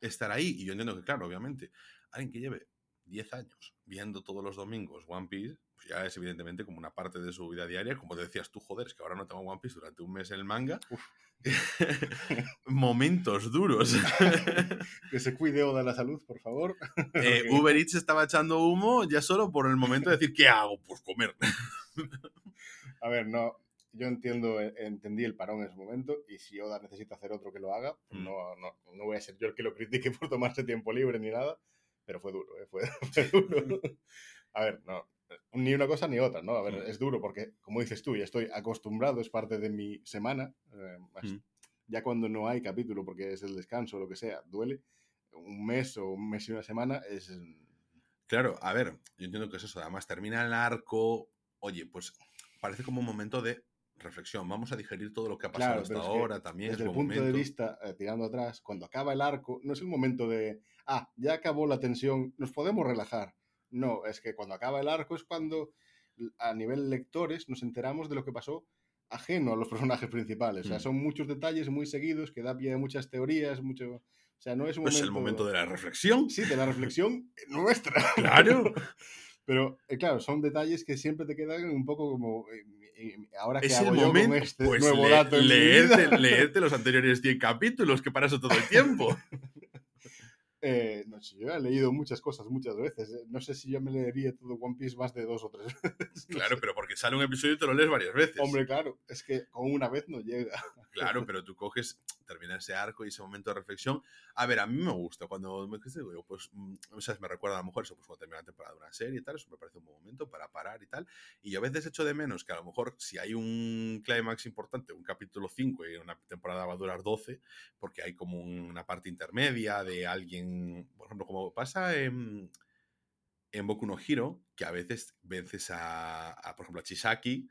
estar ahí. Y yo entiendo que, claro, obviamente, alguien que lleve 10 años viendo todos los domingos One Piece, pues ya es evidentemente como una parte de su vida diaria. Como te decías tú, joder, es que ahora no tengo One Piece durante un mes en el manga. Momentos duros. que se cuide Oda la salud, por favor. Eh, Uber Eats estaba echando humo ya solo por el momento de decir, ¿qué hago? Pues comer. A ver, no, yo entiendo, entendí el parón en ese momento y si Oda necesita hacer otro que lo haga, pues mm. no, no, no, voy a ser yo el que lo critique por tomarse tiempo libre ni nada, pero fue duro, ¿eh? fue, duro. A ver, no, ni una cosa ni otra, ¿no? A ver, mm. es duro porque, como dices tú, ya estoy acostumbrado, es parte de mi semana. Eh, mm. Ya cuando no hay capítulo, porque es el descanso o lo que sea, duele. Un mes o un mes y una semana es... Claro, a ver, yo entiendo que es eso. Además, termina el arco. Oye, pues parece como un momento de reflexión. Vamos a digerir todo lo que ha pasado hasta ahora también. Desde el punto de vista, eh, tirando atrás, cuando acaba el arco, no es el momento de, ah, ya acabó la tensión, nos podemos relajar. No, es que cuando acaba el arco es cuando a nivel lectores nos enteramos de lo que pasó ajeno a los personajes principales. O sea, mm. son muchos detalles muy seguidos que da pie a muchas teorías, mucho... O sea, no es un pues el momento de la reflexión. Sí, de la reflexión nuestra. Claro. Pero, eh, claro, son detalles que siempre te quedan un poco como... Eh, ahora que es el momento, este pues nuevo dato leerte, leerte los anteriores 10 capítulos, que para eso todo el tiempo. Eh, no sé, yo he leído muchas cosas muchas veces. Eh, no sé si yo me leería todo One Piece más de dos o tres veces. Claro, pero porque sale un episodio y te lo lees varias veces. Hombre, claro, es que con una vez no llega. Claro, pero tú coges, terminar ese arco y ese momento de reflexión. A ver, a mí me gusta cuando me digo, pues, mm, sea, me recuerda a lo mejor eso, pues cuando termina la temporada de una serie y tal, eso me parece un buen momento para parar y tal. Y yo a veces echo de menos que a lo mejor si hay un clímax importante, un capítulo 5 y una temporada va a durar 12, porque hay como una parte intermedia de alguien, por ejemplo, como pasa en, en Boku no Hiro, que a veces vences a, por ejemplo, a Chisaki,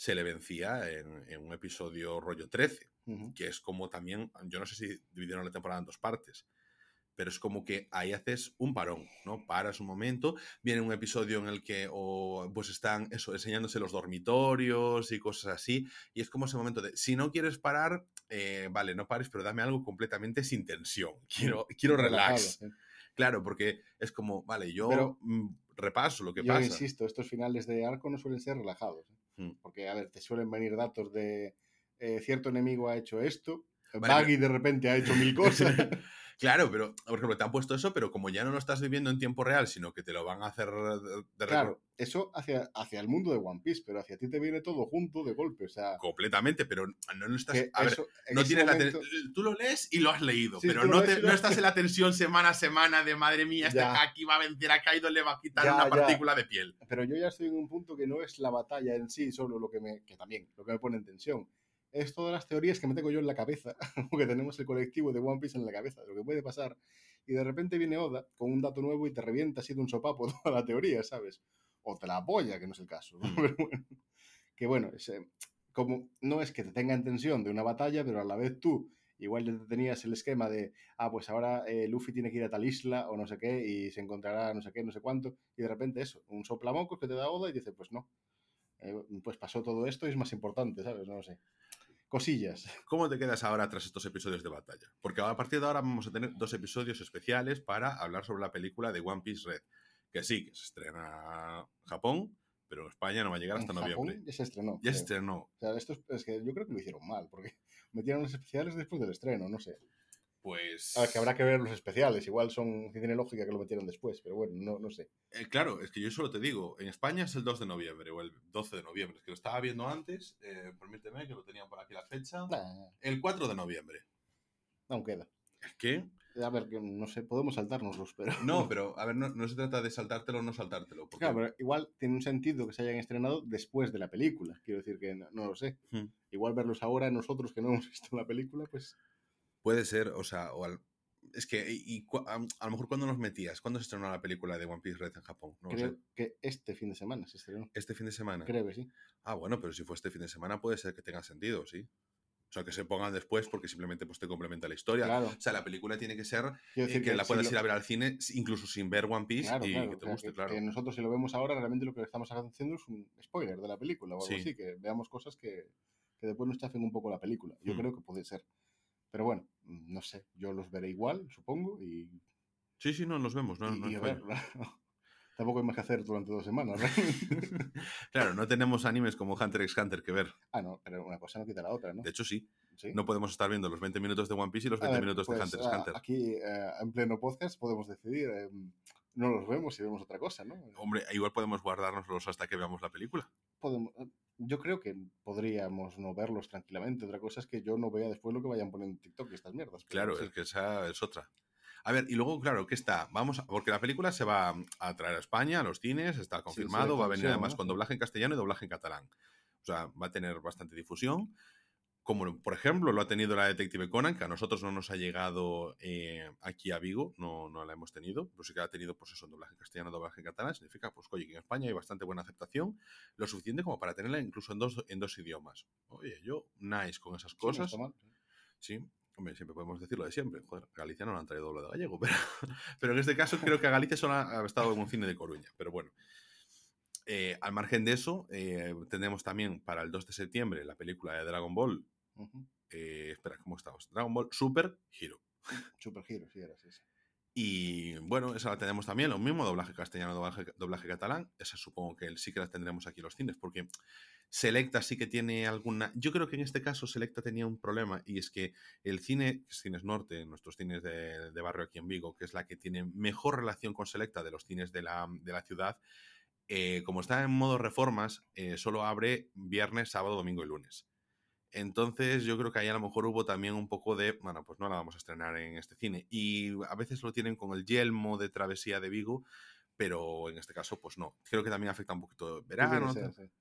se le vencía en, en un episodio rollo 13 que es como también, yo no sé si dividieron la temporada en dos partes, pero es como que ahí haces un parón, ¿no? Paras un momento, viene un episodio en el que o, pues están eso, enseñándose los dormitorios y cosas así, y es como ese momento de, si no quieres parar, eh, vale, no pares, pero dame algo completamente sin tensión, quiero, quiero relax. Claro, porque es como, vale, yo mm, repaso lo que yo pasa. insisto, estos finales de arco no suelen ser relajados, ¿eh? Porque, a ver, te suelen venir datos de eh, cierto enemigo ha hecho esto, Baggy de repente ha hecho mil cosas. Claro, pero, por ejemplo, te han puesto eso, pero como ya no lo estás viviendo en tiempo real, sino que te lo van a hacer de, Claro, eso hacia, hacia el mundo de One Piece, pero hacia ti te viene todo junto de golpe, o sea... Completamente, pero no, no estás... A ver, no tienes la Tú lo lees y lo has leído, pero no, no estás en la tensión semana a semana de, madre mía, este aquí va a vencer a Kaido, le va a quitar una partícula de piel. Pero yo ya estoy en un punto que no es la batalla en sí solo lo que me... que también, lo que me pone en tensión es todas las teorías que me tengo yo en la cabeza, porque tenemos el colectivo de One Piece en la cabeza, de lo que puede pasar. Y de repente viene Oda con un dato nuevo y te revienta así de un sopapo toda la teoría, ¿sabes? O te la apoya, que no es el caso. Mm. Pero bueno, que bueno, eh, como no es que te tenga en tensión de una batalla, pero a la vez tú igual ya tenías el esquema de, ah, pues ahora eh, Luffy tiene que ir a tal isla o no sé qué y se encontrará no sé qué, no sé cuánto, y de repente eso, un soplamocos que te da Oda y dice, pues no, eh, pues pasó todo esto y es más importante, ¿sabes? No lo sé cosillas. ¿Cómo te quedas ahora tras estos episodios de batalla? Porque a partir de ahora vamos a tener dos episodios especiales para hablar sobre la película de One Piece Red. Que sí, que se estrena en Japón, pero España no va a llegar hasta noviembre. Ya se estrenó. Ya se estrenó. O sea, esto es, que yo creo que lo hicieron mal, porque metieron los especiales después del estreno, no sé. Pues. A ver, que habrá que ver los especiales. Igual son. tiene lógica que lo metieron después, pero bueno, no, no sé. Eh, claro, es que yo solo te digo. En España es el 2 de noviembre o el 12 de noviembre. Es que lo estaba viendo antes. Eh, permíteme que lo tenían por aquí la fecha. El 4 de noviembre. Aún queda. ¿Es que? A ver, que no sé, podemos saltárnoslos, pero. No, pero a ver, no, se trata de saltártelo o no saltártelo. Claro, pero igual tiene un sentido que se hayan estrenado después de la película. Quiero decir que no, lo sé. Hmm. Igual verlos ahora nosotros que no hemos visto la película, pues. Puede ser, o sea, o al, es que, y, a, lo mejor cuando nos metías, ¿cuándo se estrenó la película de One Piece Red en Japón? Creo que este fin de semana se estrenó. ¿Este fin de semana? Creo que sí. Ah, bueno, pero si fue este fin de semana puede ser que tenga sentido, sí. O sea, que se pongan después porque simplemente pues, te complementa la historia. O sea, la película tiene que ser eh, que, la puedas ir a ver al cine incluso sin ver One Piece y que te guste, claro. Que nosotros si lo vemos ahora, realmente lo que estamos haciendo es un spoiler de la película o algo así, que veamos cosas que, que después nos chafen un poco la película. Yo mm. creo que puede ser. Pero bueno, no sé, yo los veré igual, supongo, y... Sí, sí, no, los vemos, ¿no? Y, Tampoco hay más que hacer durante dos semanas, claro, no tenemos animes como Hunter x Hunter que ver. Ah, no, pero una cosa no quita la otra, ¿no? De hecho, sí. No podemos estar viendo los 20 minutos de One Piece y los 20 minutos de pues, Hunter x Hunter. Aquí, eh, en pleno podcast, podemos decidir... Em, no los vemos y vemos otra cosa, ¿no? Hombre, igual podemos guardárnoslos hasta que veamos la película. Podemos, eh, yo creo que podríamos no verlos tranquilamente. Otra cosa es que yo no vea después lo que vayan poniendo en TikTok y estas mierdas. Claro, es que esa es otra. A ver, y luego, claro, ¿qué está? Vamos, porque la película se va a traer a España, a los cines, está confirmado, va a venir además con doblaje en castellano y doblaje en catalán. O sea, va a tener bastante difusión como por ejemplo lo ha tenido la Detective Conan, que a nosotros no nos ha llegado eh, aquí a Vigo, no, no la hemos tenido, pero sí que ha tenido pues eso, doblaje en castellano, doblaje en catalán, significa pues oye, que en España hay bastante buena aceptación, lo suficiente como para tenerla incluso en dos, en dos idiomas. Oye, yo nice con esas cosas. Sí, hombre, siempre podemos decirlo de siempre. Joder, Galicia no la han traído doble de gallego, pero, pero en este caso creo que a Galicia solo ha estado en un cine de Coruña, pero bueno. Eh, al margen de eso, eh, tenemos también para el 2 de septiembre la película de Dragon Ball, eh, espera, ¿cómo estamos? Dragon Ball Super Hero. Super Hero, sí, era así. Y bueno, esa la tenemos también, lo mismo, doblaje castellano, doblaje, catalán. Esa supongo que sí que la tendremos aquí en los cines, porque Selecta sí que tiene alguna. Yo creo que en este caso Selecta tenía un problema, y es que el cine, Cines Norte, nuestros cines de, barrio aquí en Vigo, que es la que tiene mejor relación con Selecta de los cines de la, ciudad, eh, como está en modo reformas, eh, solo abre viernes, sábado, domingo y lunes. Entonces yo creo que ahí a lo mejor hubo también un poco de, bueno, pues no la vamos a estrenar en este cine. Y a veces lo tienen con el yelmo de travesía de Vigo, pero en este caso pues no. Creo que también afecta un poquito verano.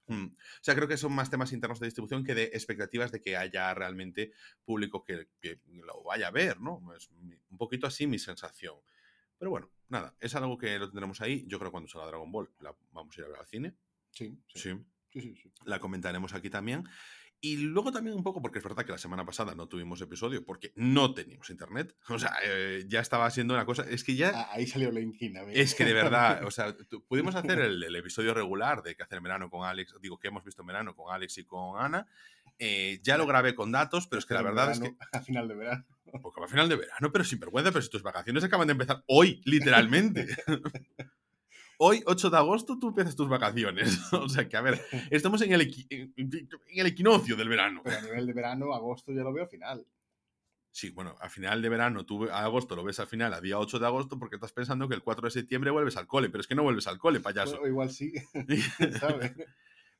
Mm. O sea, creo que son más temas internos de distribución que de expectativas de que haya realmente público que, lo vaya a ver, ¿no? Es un poquito así mi sensación. Pero bueno, nada, es algo que lo tendremos ahí. Yo creo que cuando salga Dragon Ball la vamos a ir a ver al cine. sí. sí. sí. sí, La comentaremos aquí también. Y luego también un poco, porque es verdad que la semana pasada no tuvimos episodio, porque no teníamos internet. O sea, eh, ya estaba siendo una cosa. Es que ya. Ah, ahí salió la inquina. Es que de verdad, o sea, pudimos hacer el, el episodio regular de que hacer en verano con Alex, digo que hemos visto en verano con Alex y con Ana. Eh, ya lo grabé con datos, pero es que la verdad es que. A final de verano. Porque a final de verano, pero sin vergüenza, pero si tus vacaciones acaban de empezar hoy, literalmente. Hoy, 8 de agosto, tú empiezas tus vacaciones. O sea que, a ver, estamos en el, equi- en en el equinoccio del verano. Pero a nivel de verano, agosto ya lo veo al final. Sí, bueno, a final de verano, tú a agosto lo ves al final, a día 8 de agosto, porque estás pensando que el 4 de septiembre vuelves al cole, pero es que no vuelves al cole, payaso. Igual sí, ¿sabes?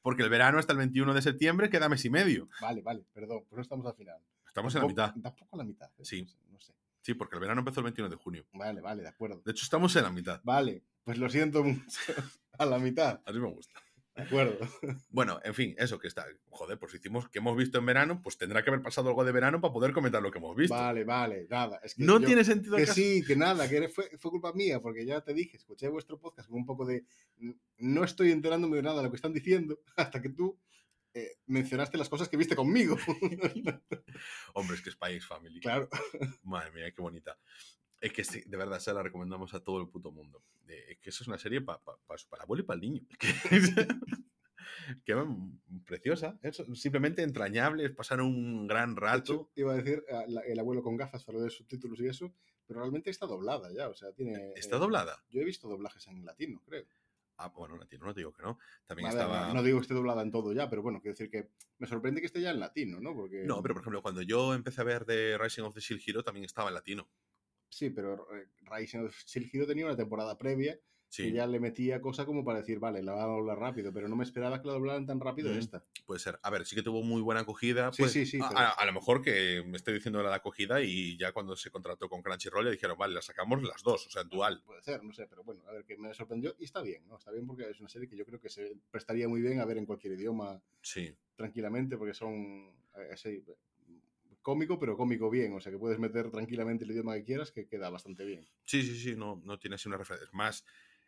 Porque el verano hasta el 21 de septiembre queda mes y medio. Vale, vale, perdón, pues no estamos al final. Estamos en la mitad. Tampoco a la mitad. ¿eh? Sí. No sé. Sí, porque el verano empezó el 21 de junio. Vale, vale, de acuerdo. De hecho, estamos en la mitad. Vale, pues lo siento mucho. A la mitad. Así me gusta. De acuerdo. Bueno, en fin, eso que está. Joder, pues hicimos que hemos visto en verano, pues tendrá que haber pasado algo de verano para poder comentar lo que hemos visto. Vale, vale, nada. Es que no yo- tiene sentido Que sí, que nada, que fue, fue culpa mía, porque ya te dije, escuché vuestro podcast con un poco de. No estoy enterándome de nada de lo que están diciendo, hasta que tú eh, mencionaste las cosas que viste conmigo. Hombre, es que X Family. claro. Madre mía, qué bonita. Es que sí, de verdad se la recomendamos a todo el puto mundo. Eh, Es que eso es una serie pa- pa- pa- para el abuelo y para el niño. que mm, preciosa. Eso, simplemente entrañable, es pasar un gran rato. hecho, iba a decir ah, el abuelo con gafas, habló de subtítulos y eso, pero realmente está doblada ya, o sea, tiene... ¿Está eh, doblada? Yo he visto doblajes en latino, creo. Ah, bueno, latino, no te digo que no. También ver, estaba. no, no digo que esté doblada en todo ya, pero bueno, quiero decir que me sorprende que esté ya en latino, ¿no? Porque... No, pero por ejemplo, cuando yo empecé a ver de Rising of the Shield Hero también estaba en latino. Sí, pero eh, Rising of Hero tenía una temporada previa Sí, que ya le metía cosa como para decir, vale, la va a doblar rápido, pero no me esperaba que la doblaran tan rápido Mm. esta. puede ser. A ver, sí que tuvo muy buena acogida. Sí, pues, sí, sí, A, pero- a- a lo mejor que me estoy diciendo la acogida y ya cuando se contrató con Crunchyroll le dijeron, vale, la sacamos las dos, o sea, en dual. Puede ser, no sé, pero bueno, a ver, que me sorprendió y está bien, ¿no? Está bien porque es una serie que yo creo que se prestaría muy bien a ver en cualquier idioma Sí. tranquilamente, porque son eh, así, cómico, pero cómico bien, o sea que puedes meter tranquilamente el idioma que quieras, que queda bastante bien. Sí, sí, sí, no, no tiene así una referencia. Es más,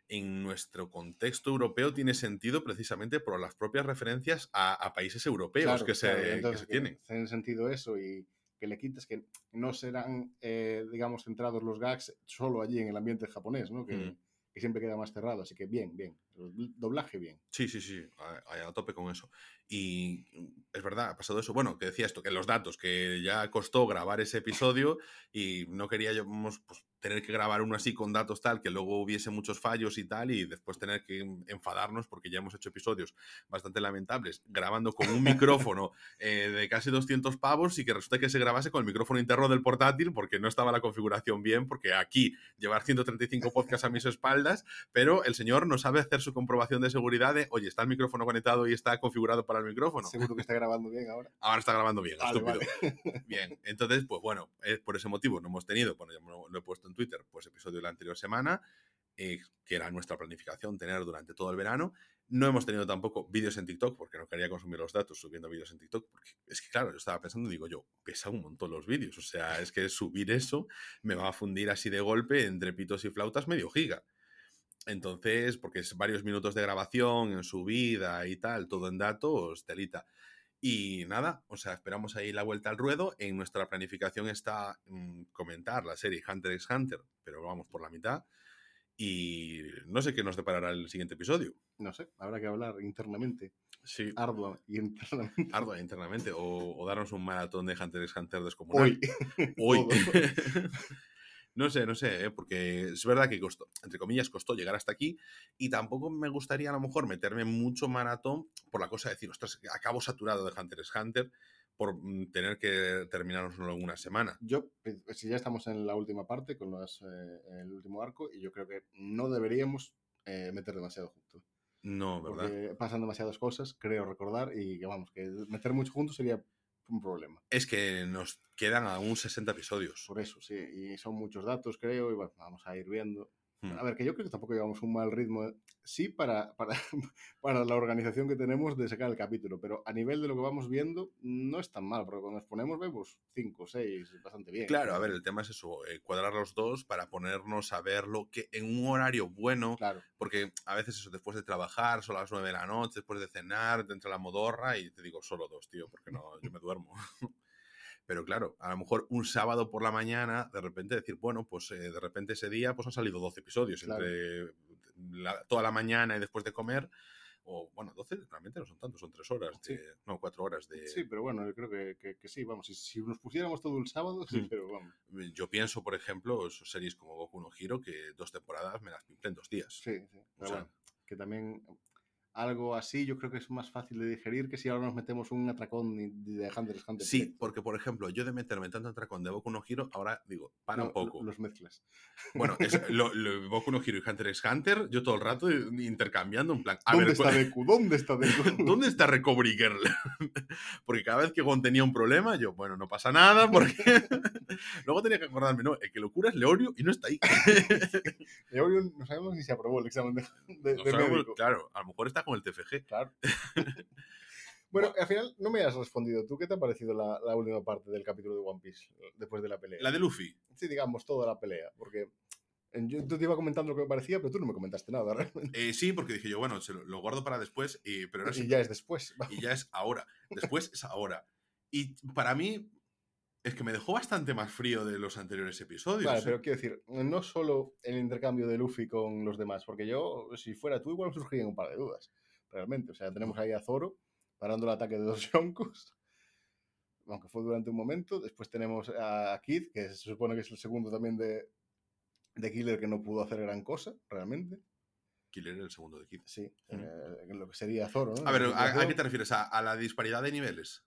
en nuestro contexto europeo tiene sentido precisamente por las propias referencias a, a países europeos Claro, que, se, que se tienen. Tiene sentido eso y que le quitas que no serán, eh, digamos, centrados los gags solo allí en el ambiente japonés, ¿no? Que, Mm. que siempre queda más cerrado, así que bien, bien. Doblaje bien. Sí, sí, sí, a tope con eso. Y es verdad, ha pasado eso. Bueno, que decía esto, que los datos, que ya costó grabar ese episodio y no queríamos pues, tener que grabar uno así con datos tal, que luego hubiese muchos fallos y tal, y después tener que enfadarnos porque ya hemos hecho episodios bastante lamentables grabando con un micrófono eh, de casi 200 pavos y que resulta que se grabase con el micrófono interno del portátil porque no estaba la configuración bien, porque aquí llevar 135 podcasts a mis espaldas, pero el señor no sabe hacer su comprobación de seguridad de, oye, está el micrófono conectado y está configurado para el micrófono. Seguro que está grabando bien ahora. Ahora está grabando bien, Vale, estúpido. Bien, entonces, pues bueno, es por ese motivo no hemos tenido, bueno, ya lo, lo he puesto en Twitter, pues episodio de la anterior semana, eh, que era nuestra planificación tener durante todo el verano. No hemos tenido tampoco vídeos en TikTok, porque no quería consumir los datos subiendo vídeos en TikTok, porque es que, claro, yo estaba pensando, digo yo, pesa un montón los vídeos, o sea, es que subir eso me va a fundir así de golpe entre pitos y flautas medio giga. Entonces, porque es varios minutos de grabación en subida y tal, todo en datos, telita. Y nada, o sea, esperamos ahí la vuelta al ruedo. En nuestra planificación está mm, comentar la serie Hunter x Hunter, pero vamos por la mitad. Y no sé qué nos deparará el siguiente episodio. No sé, habrá que hablar internamente, Sí, ardua y internamente. ardua internamente. O, o darnos un maratón de Hunter x Hunter descomunal. Hoy. Hoy. No sé, no sé, ¿eh? porque es verdad que costó, entre comillas, costó llegar hasta aquí y tampoco me gustaría a lo mejor meterme mucho maratón por la cosa de decir, ostras, acabo saturado de Hunter x Hunter por mm, tener que terminárnoslo en una semana. Yo, eh, si ya estamos en la última parte, con las, eh, el último arco, y yo creo que no deberíamos eh, meter demasiado junto. No, ¿verdad? Porque pasan demasiadas cosas, creo recordar, y que vamos, que meter mucho juntos sería un problema. Es que nos quedan aún 60 episodios. Por eso, sí, y son muchos datos, creo, y bueno, vamos a ir viendo. Hmm. A ver, que yo creo que tampoco llevamos un mal ritmo. eh. Sí, para, para, para la organización que tenemos de sacar el capítulo, pero a nivel de lo que vamos viendo, no es tan mal, porque cuando nos ponemos vemos 5, 6, bastante bien. Claro, a ver, el tema es eso, eh, cuadrar los dos para ponernos a verlo que en un horario bueno, Claro, porque a veces eso, después de trabajar, son las nueve de la noche, después de cenar, te entra la modorra y te digo solo dos, tío, porque no, yo me duermo. Pero claro, a lo mejor un sábado por la mañana, de repente decir, bueno, pues eh, de repente ese día pues han salido 12 episodios Claro. entre la- toda la mañana y después de comer. O bueno, 12 realmente no son tantos, son 3 horas, Sí. de, no, 4 horas de... sí, pero bueno, yo creo que, que- que sí, vamos, si, si nos pusiéramos todo el sábado, sí, Hmm. pero vamos. Yo pienso, por ejemplo, esos series como Goku no Hero, que dos temporadas me las pinté en dos días. Sí, sí, pero sea- bueno, que también algo así yo creo que es más fácil de digerir que si ahora nos metemos un atracón de Hunter x Hunter. Sí, directo. porque por ejemplo, yo de meterme tanto con de Boku no Hero, ahora digo, para No, un poco. Los mezclas. Bueno, es, lo, lo- Boku no Hero y Hunter x Hunter, yo todo el rato intercambiando en plan. A ¿Dónde ver, está ¿cuál- Deku? ¿Dónde está Deku? ¿Dónde está Recovery Girl? porque cada vez que Gon tenía un problema, yo, bueno, no pasa nada, porque luego tenía que acordarme, no, el que locura es Leorio y no está ahí. Leorio no sabemos ni si aprobó el examen de, de- No de sabemos, médico. claro, a lo mejor está con el TFG. Claro. bueno, al final no me has respondido tú. ¿Qué te ha parecido la, la última parte del capítulo de One Piece después de la pelea? La de Luffy. Sí, digamos, toda la pelea. Porque yo te iba comentando lo que me parecía, pero tú no me comentaste nada realmente. Eh, sí, porque dije yo, bueno, se lo, lo guardo para después, y, pero ahora sí Y ya es después. y ya es ahora. Después es ahora. Y para mí es que me dejó bastante más frío de los anteriores episodios. Vale, pero quiero decir, no solo el intercambio de Luffy con los demás, porque yo, si fuera tú, igual me surgirían un par de dudas, realmente. O sea, tenemos ahí a Zoro parando el ataque de dos Yonkos, aunque fue durante un momento. Después tenemos a Kid, que se supone que es el segundo también de, de Killer que no pudo hacer gran cosa, realmente. Killer el segundo de Kid. Sí, Mm. eh, lo que sería Zoro, ¿no? A ver, ¿a, qué te refieres? ¿A, a la disparidad de niveles?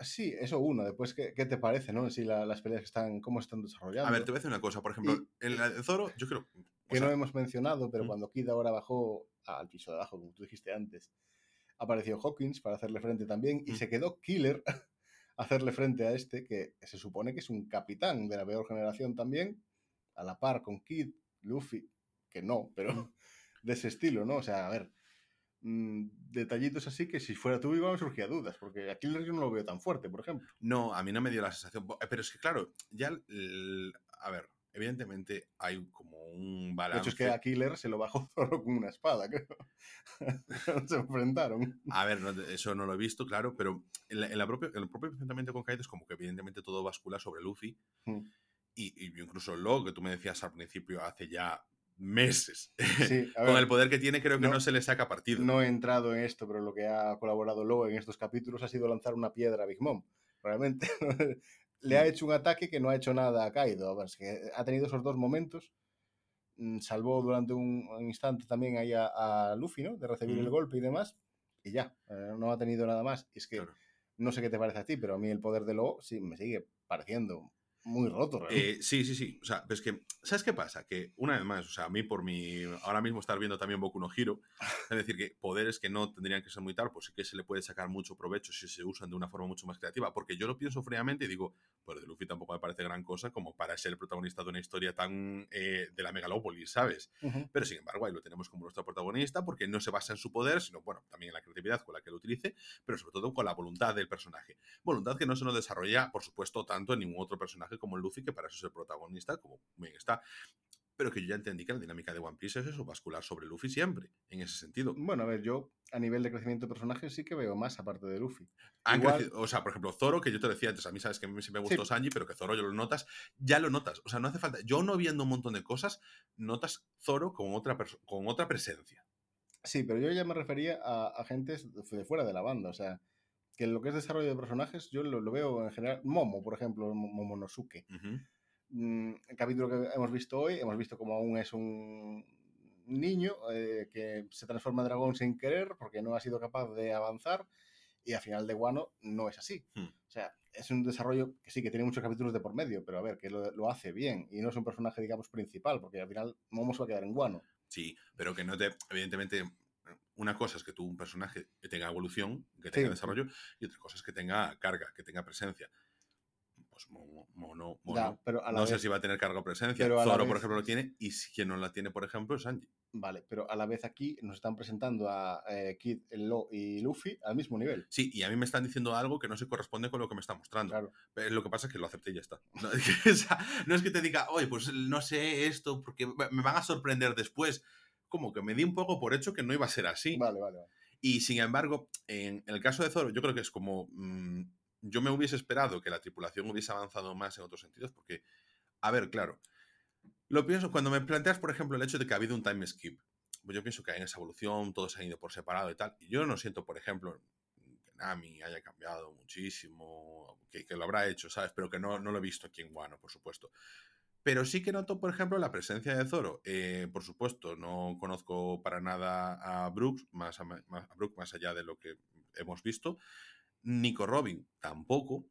Sí, eso uno. Después, ¿qué, qué te parece, no? Si la- las peleas que están, cómo están desarrollando. A ver, te voy a decir una cosa. Por ejemplo, en la de Zoro, yo creo. que sea, no hemos mencionado, pero ¿Mm? cuando Kid ahora bajó al piso de abajo, como tú dijiste antes, apareció Hawkins para hacerle frente también y ¿Mm? se quedó Killer a hacerle frente a este, que se supone que es un capitán de la peor generación también, a la par con Kid, Luffy, que no, pero ¿Mm? de ese estilo, ¿no? O sea, a ver, detallitos así que si fuera tú igual me surgía dudas, porque a Killer yo no lo veo tan fuerte, por ejemplo. No, a mí no me dio la sensación. Bo- Pero es que, claro, ya. el- a ver, evidentemente hay como un De balance. hecho, es que a Killer se lo bajó Zoro con una espada, creo. se enfrentaron. A ver, no- eso no lo he visto, claro, pero en, la- en la propia- en el propio enfrentamiento con Kaido es como que evidentemente todo bascula sobre Luffy. Mm. Y, y incluso lo que tú me decías al principio, hace ya meses, Sí, con el poder que tiene, creo que no, no- se le saca partido. no he entrado en esto, pero lo que ha colaborado Lowe en estos capítulos ha sido lanzar una piedra a Big Mom. Realmente le ha Mm. hecho un ataque que no ha hecho nada a Kaido. A ver, es que ha tenido esos dos momentos. Mm, Salvó durante un, instante también ahí a, a Luffy, ¿no? De recibir el Mm. golpe y demás. Y ya, eh, no ha tenido nada más. Y es que Claro. no sé qué te parece a ti, pero a mí el poder de Lowe sí me sigue pareciendo muy roto. realmente. Eh, sí, sí, sí. O sea, pero es que, ¿sabes qué pasa? Que una vez más, o sea, a mí por mi. Ahora mismo estar viendo también Boku no Hero, es decir, que poderes que no tendrían que ser muy tal, pues sí que se le puede sacar mucho provecho si se usan de una forma mucho más creativa. Porque yo lo pienso fríamente y digo, pues de Luffy tampoco me parece gran cosa como para ser el protagonista de una historia tan eh, de la megalópolis, ¿sabes? Ujú. Pero sin embargo, ahí lo tenemos como nuestro protagonista porque no se basa en su poder, sino, bueno, también en la creatividad con la que lo utilice, pero sobre todo con la voluntad del personaje. Voluntad que no se nos desarrolla, por supuesto, tanto en ningún otro personaje como en Luffy, que para eso es el protagonista, como bien está. Pero que yo ya entendí que la dinámica de One Piece es eso, bascular sobre Luffy siempre, en ese sentido. Bueno, a ver, yo a nivel de crecimiento de personajes sí que veo más aparte de Luffy. Han Igual- crecido- o sea, por ejemplo, Zoro, que yo te decía antes, a mí sabes que a mí siempre me Sí. gustó Sanji, pero que Zoro yo lo notas, ya lo notas. O sea, no hace falta. Yo no viendo un montón de cosas, notas Zoro con otra, con otra presencia. Sí, pero yo ya me refería a agentes de fuera de la banda, o sea, que en lo que es desarrollo de personajes yo lo, lo veo en general, Momo, por ejemplo, Mo- Momonosuke. Ujú. Mm, el capítulo que hemos visto hoy, hemos visto como aún es un niño eh, que se transforma en dragón sin querer porque no ha sido capaz de avanzar y al final de Guano no es así. Hmm. O sea, es un desarrollo que sí, que tiene muchos capítulos de por medio, pero a ver, que lo, lo hace bien y no es un personaje, digamos, principal, porque al final Momo se va a quedar en Guano. Sí, pero que no te. Evidentemente, una cosa es que tú, un personaje, que tenga evolución, que tenga Sí. desarrollo, y otra cosa es que tenga carga, que tenga presencia. pues mono, mono, mono. Ya, pero a la no vez, sé si va a tener cargo presencia. pero a la Zoro, por ejemplo, lo tiene, y si quien no la tiene, por ejemplo, es Sanji. Vale, pero a la vez aquí nos están presentando a eh, Kid, Lo y Luffy al mismo nivel. Sí, y a mí me están diciendo algo que no se corresponde con lo que me está mostrando. Claro. Pero lo que pasa es que lo acepté y ya está. No es que, o sea, no es que te diga, oye, pues no sé esto, porque me van a sorprender después. Como que me di un poco por hecho que no iba a ser así. Vale, vale, vale. Y sin embargo, en el caso de Zoro, yo creo que es como. mm, yo me hubiese esperado que la tripulación hubiese avanzado más en otros sentidos, porque, a ver, claro. Lo pienso, cuando me planteas, por ejemplo, el hecho de que ha habido un time skip, pues yo pienso que en esa evolución todos han ido por separado y tal. Y yo no siento, por ejemplo, que Nami haya cambiado muchísimo, que, que lo habrá hecho, ¿sabes? Pero que no, no lo he visto aquí en Wano, por supuesto. Pero sí que noto, por ejemplo, la presencia de Zoro. Eh, por supuesto, no conozco para nada a Brooks, más, a, más, a Brooke, más allá de lo que hemos visto. Nico Robin tampoco.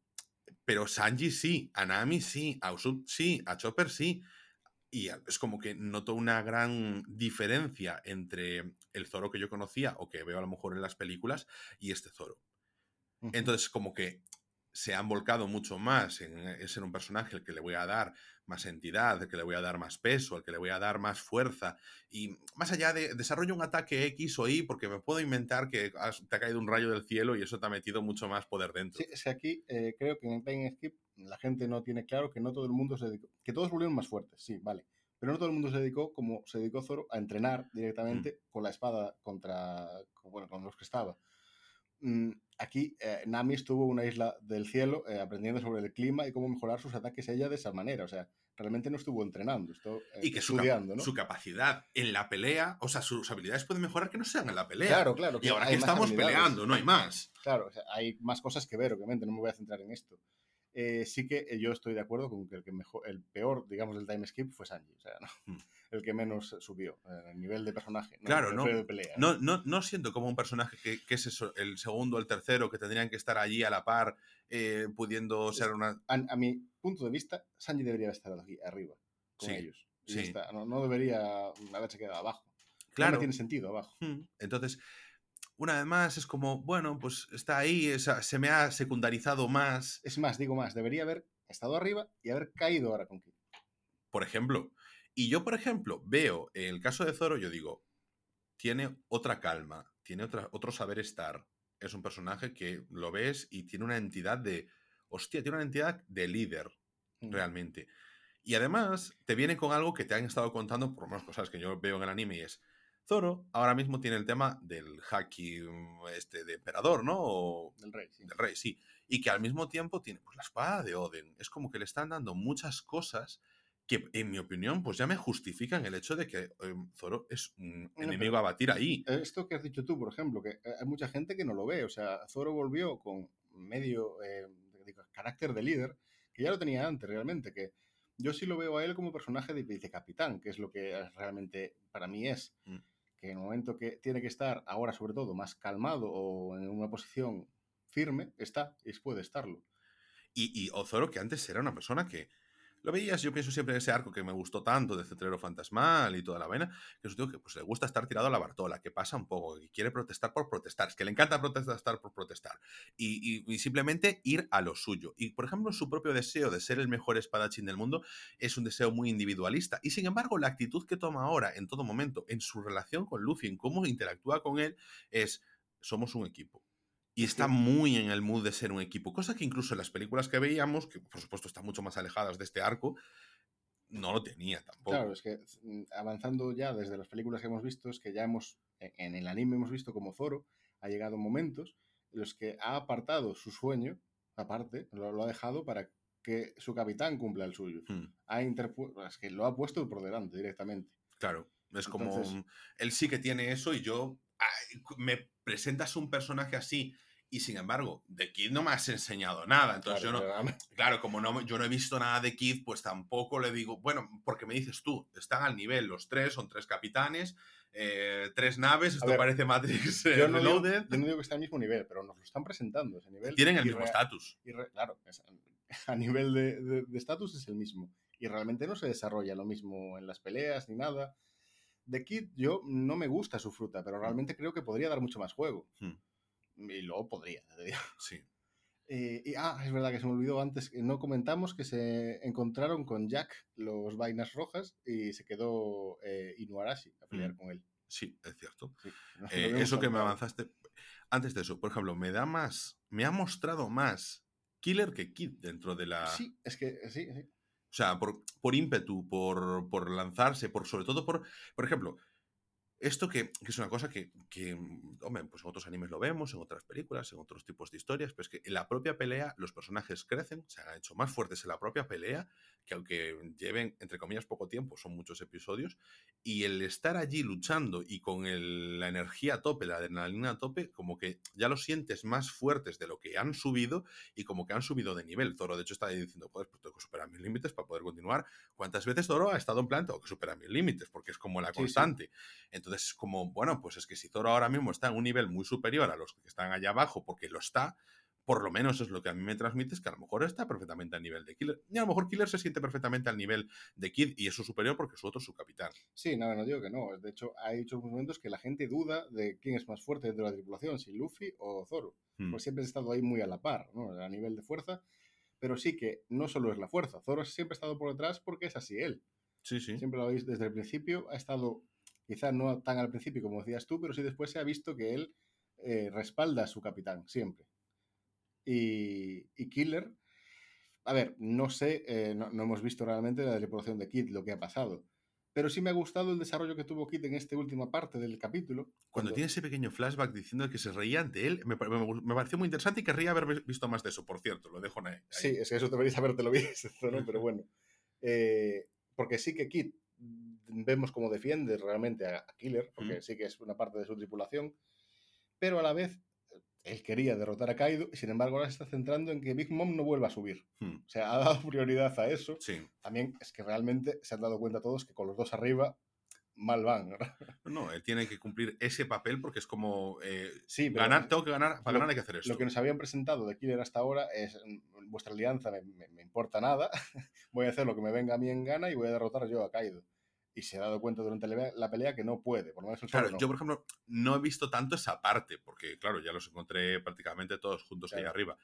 Pero Sanji sí, a Nami sí, a Usopp sí, a Chopper sí. Y es como que noto una gran diferencia entre el Zoro que yo conocía o que veo a lo mejor en las películas y este Zoro. Entonces, como que se han volcado mucho más en, en ser un personaje al que le voy a dar más entidad, al que le voy a dar más peso, al que le voy a dar más fuerza. Y más allá de desarrollo un ataque X o Y, porque me puedo inventar que has- te ha caído un rayo del cielo y eso te ha metido mucho más poder dentro. Sí, es que aquí eh, creo que en el Time Skip la gente no tiene claro que no todo el mundo se dedicó, que todos volvieron más fuertes, sí, vale. Pero no todo el mundo se dedicó, como se dedicó Zoro, a entrenar directamente con la espada contra, con- bueno, con los que estaba. Mm, aquí eh, Nami estuvo en una isla del cielo eh, aprendiendo sobre el clima y cómo mejorar sus ataques ella de esa manera. O sea, realmente no estuvo entrenando, estuvo eh, Y que su, estudiando, ¿no? su capacidad en la pelea, o sea, sus habilidades pueden mejorar que no sean en la pelea. Claro, claro. y ahora que estamos peleando, no hay más. Claro, o sea, hay más cosas que ver, obviamente, no me voy a centrar en esto. Eh, sí que eh, yo estoy de acuerdo con que el, que mejor, el peor, digamos, del time skip fue Sanji. O sea, ¿no? Hmm. el que menos subió eh, el nivel de personaje. ¿no? Claro, ¿no? de pelea. No, no, no siento como un personaje que, que es eso, el segundo, el tercero, que tendrían que estar allí a la par, eh, pudiendo ser una. A, a mi punto de vista, Sanji debería estar aquí arriba con Sí, ellos. Sí. está. No, no debería haberse quedado abajo. No Claro. me tiene sentido abajo. Hmm. Entonces, una vez más, es como, bueno, pues está ahí, o sea, se me ha secundarizado más. Es más, digo más, debería haber estado arriba y haber caído ahora con Kid. por ejemplo. Y yo, por ejemplo, veo en el caso de Zoro, yo digo, tiene otra calma, tiene otra, otro saber estar. Es un personaje que lo ves y tiene una entidad de. Hostia, tiene una entidad de líder, Mm. realmente. Y además, te viene con algo que te han estado contando, por lo menos cosas que yo veo en el anime, y es. Zoro ahora mismo tiene el tema del haki este, de emperador, ¿no? O, Del rey, sí. del rey, sí. Y que al mismo tiempo tiene pues, la espada de Oden. Es como que le están dando muchas cosas que, en mi opinión, pues ya me justifican el hecho de que eh, Zoro es un enemigo a batir ahí. Esto que has dicho tú, por ejemplo, que hay mucha gente que no lo ve. O sea, Zoro volvió con medio eh, digo, carácter de líder, que ya lo tenía antes realmente, que yo sí lo veo a él como personaje de vicecapitán, que es lo que realmente para mí es. Mm. Que en el momento que tiene que estar, ahora sobre todo, más calmado o en una posición firme, está y puede estarlo. Y, y Ozoro, que antes era una persona que lo veías, yo pienso siempre en ese arco que me gustó tanto de Cetrero Fantasmal y toda la vaina, que es un que pues, le gusta estar tirado a la Bartola, que pasa un poco, que quiere protestar por protestar, es que le encanta protestar por protestar, y, y- y simplemente ir a lo suyo. Y, por ejemplo, su propio deseo de ser el mejor espadachín del mundo es un deseo muy individualista. Y, sin embargo, la actitud que toma ahora, en todo momento, en su relación con Luffy, en cómo interactúa con él, es, somos un equipo. Y está muy en el mood de ser un equipo, cosa que incluso en las películas que veíamos, que por supuesto están mucho más alejadas de este arco, no lo tenía tampoco. Claro, es que mm, avanzando ya desde las películas que hemos visto, es que ya hemos, en- en el anime hemos visto como Zoro ha llegado momentos en los que ha apartado su sueño, aparte, lo, lo ha dejado para que su capitán cumpla el suyo. Hmm, Ha es que lo ha puesto por delante directamente. claro, es como Entonces- él sí que tiene eso y yo ay, me presentas un personaje así y sin embargo de Kid no me has enseñado nada, entonces Claro, yo no, claro, como no, yo no he visto nada de Kid, pues tampoco le digo, bueno, porque me dices tú, están al nivel los tres, son tres capitanes, eh, tres naves, esto ver, parece Matrix eh, yo, no digo, yo no digo que está al mismo nivel, pero nos lo están presentando ese nivel. tienen el mismo estatus. claro, es- a nivel de estatus es el mismo. Y realmente no se desarrolla lo mismo en las peleas ni nada. De Kid, yo no me gusta su fruta, pero realmente creo que podría dar mucho más juego. Hmm. Y luego podría, te digo. Sí. Eh, y, ah, es verdad que se me olvidó antes, que no comentamos que se encontraron con Jack los vainas rojas y se quedó eh, Inuarashi a pelear Mm. con él. Sí, es cierto. Sí, no, Eh, eso que me avanzaste. Antes de eso, por ejemplo, me da más. Me ha mostrado más Killer que Kid dentro de la. Sí, es que sí, sí. O sea, por, por ímpetu, por, por lanzarse, por sobre todo por. Por ejemplo, esto que, es una cosa que, que, mm, hombre, pues en otros animes lo vemos, en otras películas, en otros tipos de historias, pero es que en la propia pelea los personajes crecen, se han hecho más fuertes en la propia pelea, que aunque lleven, entre comillas, poco tiempo, son muchos episodios, y el estar allí luchando y con el- la energía a tope, la adrenalina a tope, como que ya los sientes más fuertes de lo que han subido y como que han subido de nivel. Zoro, de hecho, está diciendo, joder, pues tengo que superar mis límites para poder continuar. ¿Cuántas veces Zoro ha estado en plan, tengo que superar mis límites? Porque es como la Sí, sí. constante. Entonces, como, bueno, pues es que si Zoro ahora mismo está en un nivel muy superior a los que están allá abajo, porque lo está, por lo menos es lo que a mí me transmite, es que a lo mejor está perfectamente al nivel de Killer. Y a lo mejor Killer se siente perfectamente al nivel de Kid y es su superior porque su otro es su capitán. Sí, no, no digo que no. De hecho, hay muchos momentos que la gente duda de quién es más fuerte dentro de la tripulación, si Luffy o Zoro. Hmm. Pues siempre ha estado ahí muy a la par, ¿no? A nivel de fuerza. Pero sí que no solo es la fuerza. Zoro siempre ha estado por detrás porque es así él. Sí, sí. Siempre lo veis desde el principio. Ha estado, quizá no tan al principio como decías tú, pero sí después se ha visto que él eh, respalda a su capitán, siempre. Y, y Killer, a ver, no sé, eh, no, no hemos visto realmente la tripulación de Kid, lo que ha pasado. Pero sí me ha gustado el desarrollo que tuvo Kid en esta última parte del capítulo. Cuando tiene ese pequeño flashback diciendo que se reía ante él, me, me- me pareció muy interesante y querría haber visto más de eso, por cierto, lo dejo ahí. Sí, es que eso deberías habértelo visto, ¿no? Pero bueno. Eh, porque sí que Kid mm, vemos cómo defiende realmente a, Killer, porque Mm. sí que es una parte de su tripulación, pero a la vez él quería derrotar a Kaido y sin embargo ahora se está centrando en que Big Mom no vuelva a subir. Hmm, O sea, ha dado prioridad a eso. Sí. También es que realmente se han dado cuenta todos que con los dos arriba mal van. ¿no? Él tiene que cumplir ese papel porque es como eh, Sí, pero ganar, tengo que ganar, para lo- ganar hay que hacer esto. Lo que nos habían presentado de Killer hasta ahora es mm, vuestra alianza me, me- me importa nada, voy a hacer lo que me venga a mí en gana y voy a derrotar yo a Kaido. Y se ha dado cuenta durante la pelea que no puede, por lo menos el Claro, no. yo por ejemplo no he visto tanto esa parte, porque claro, ya los encontré prácticamente todos juntos ahí arriba.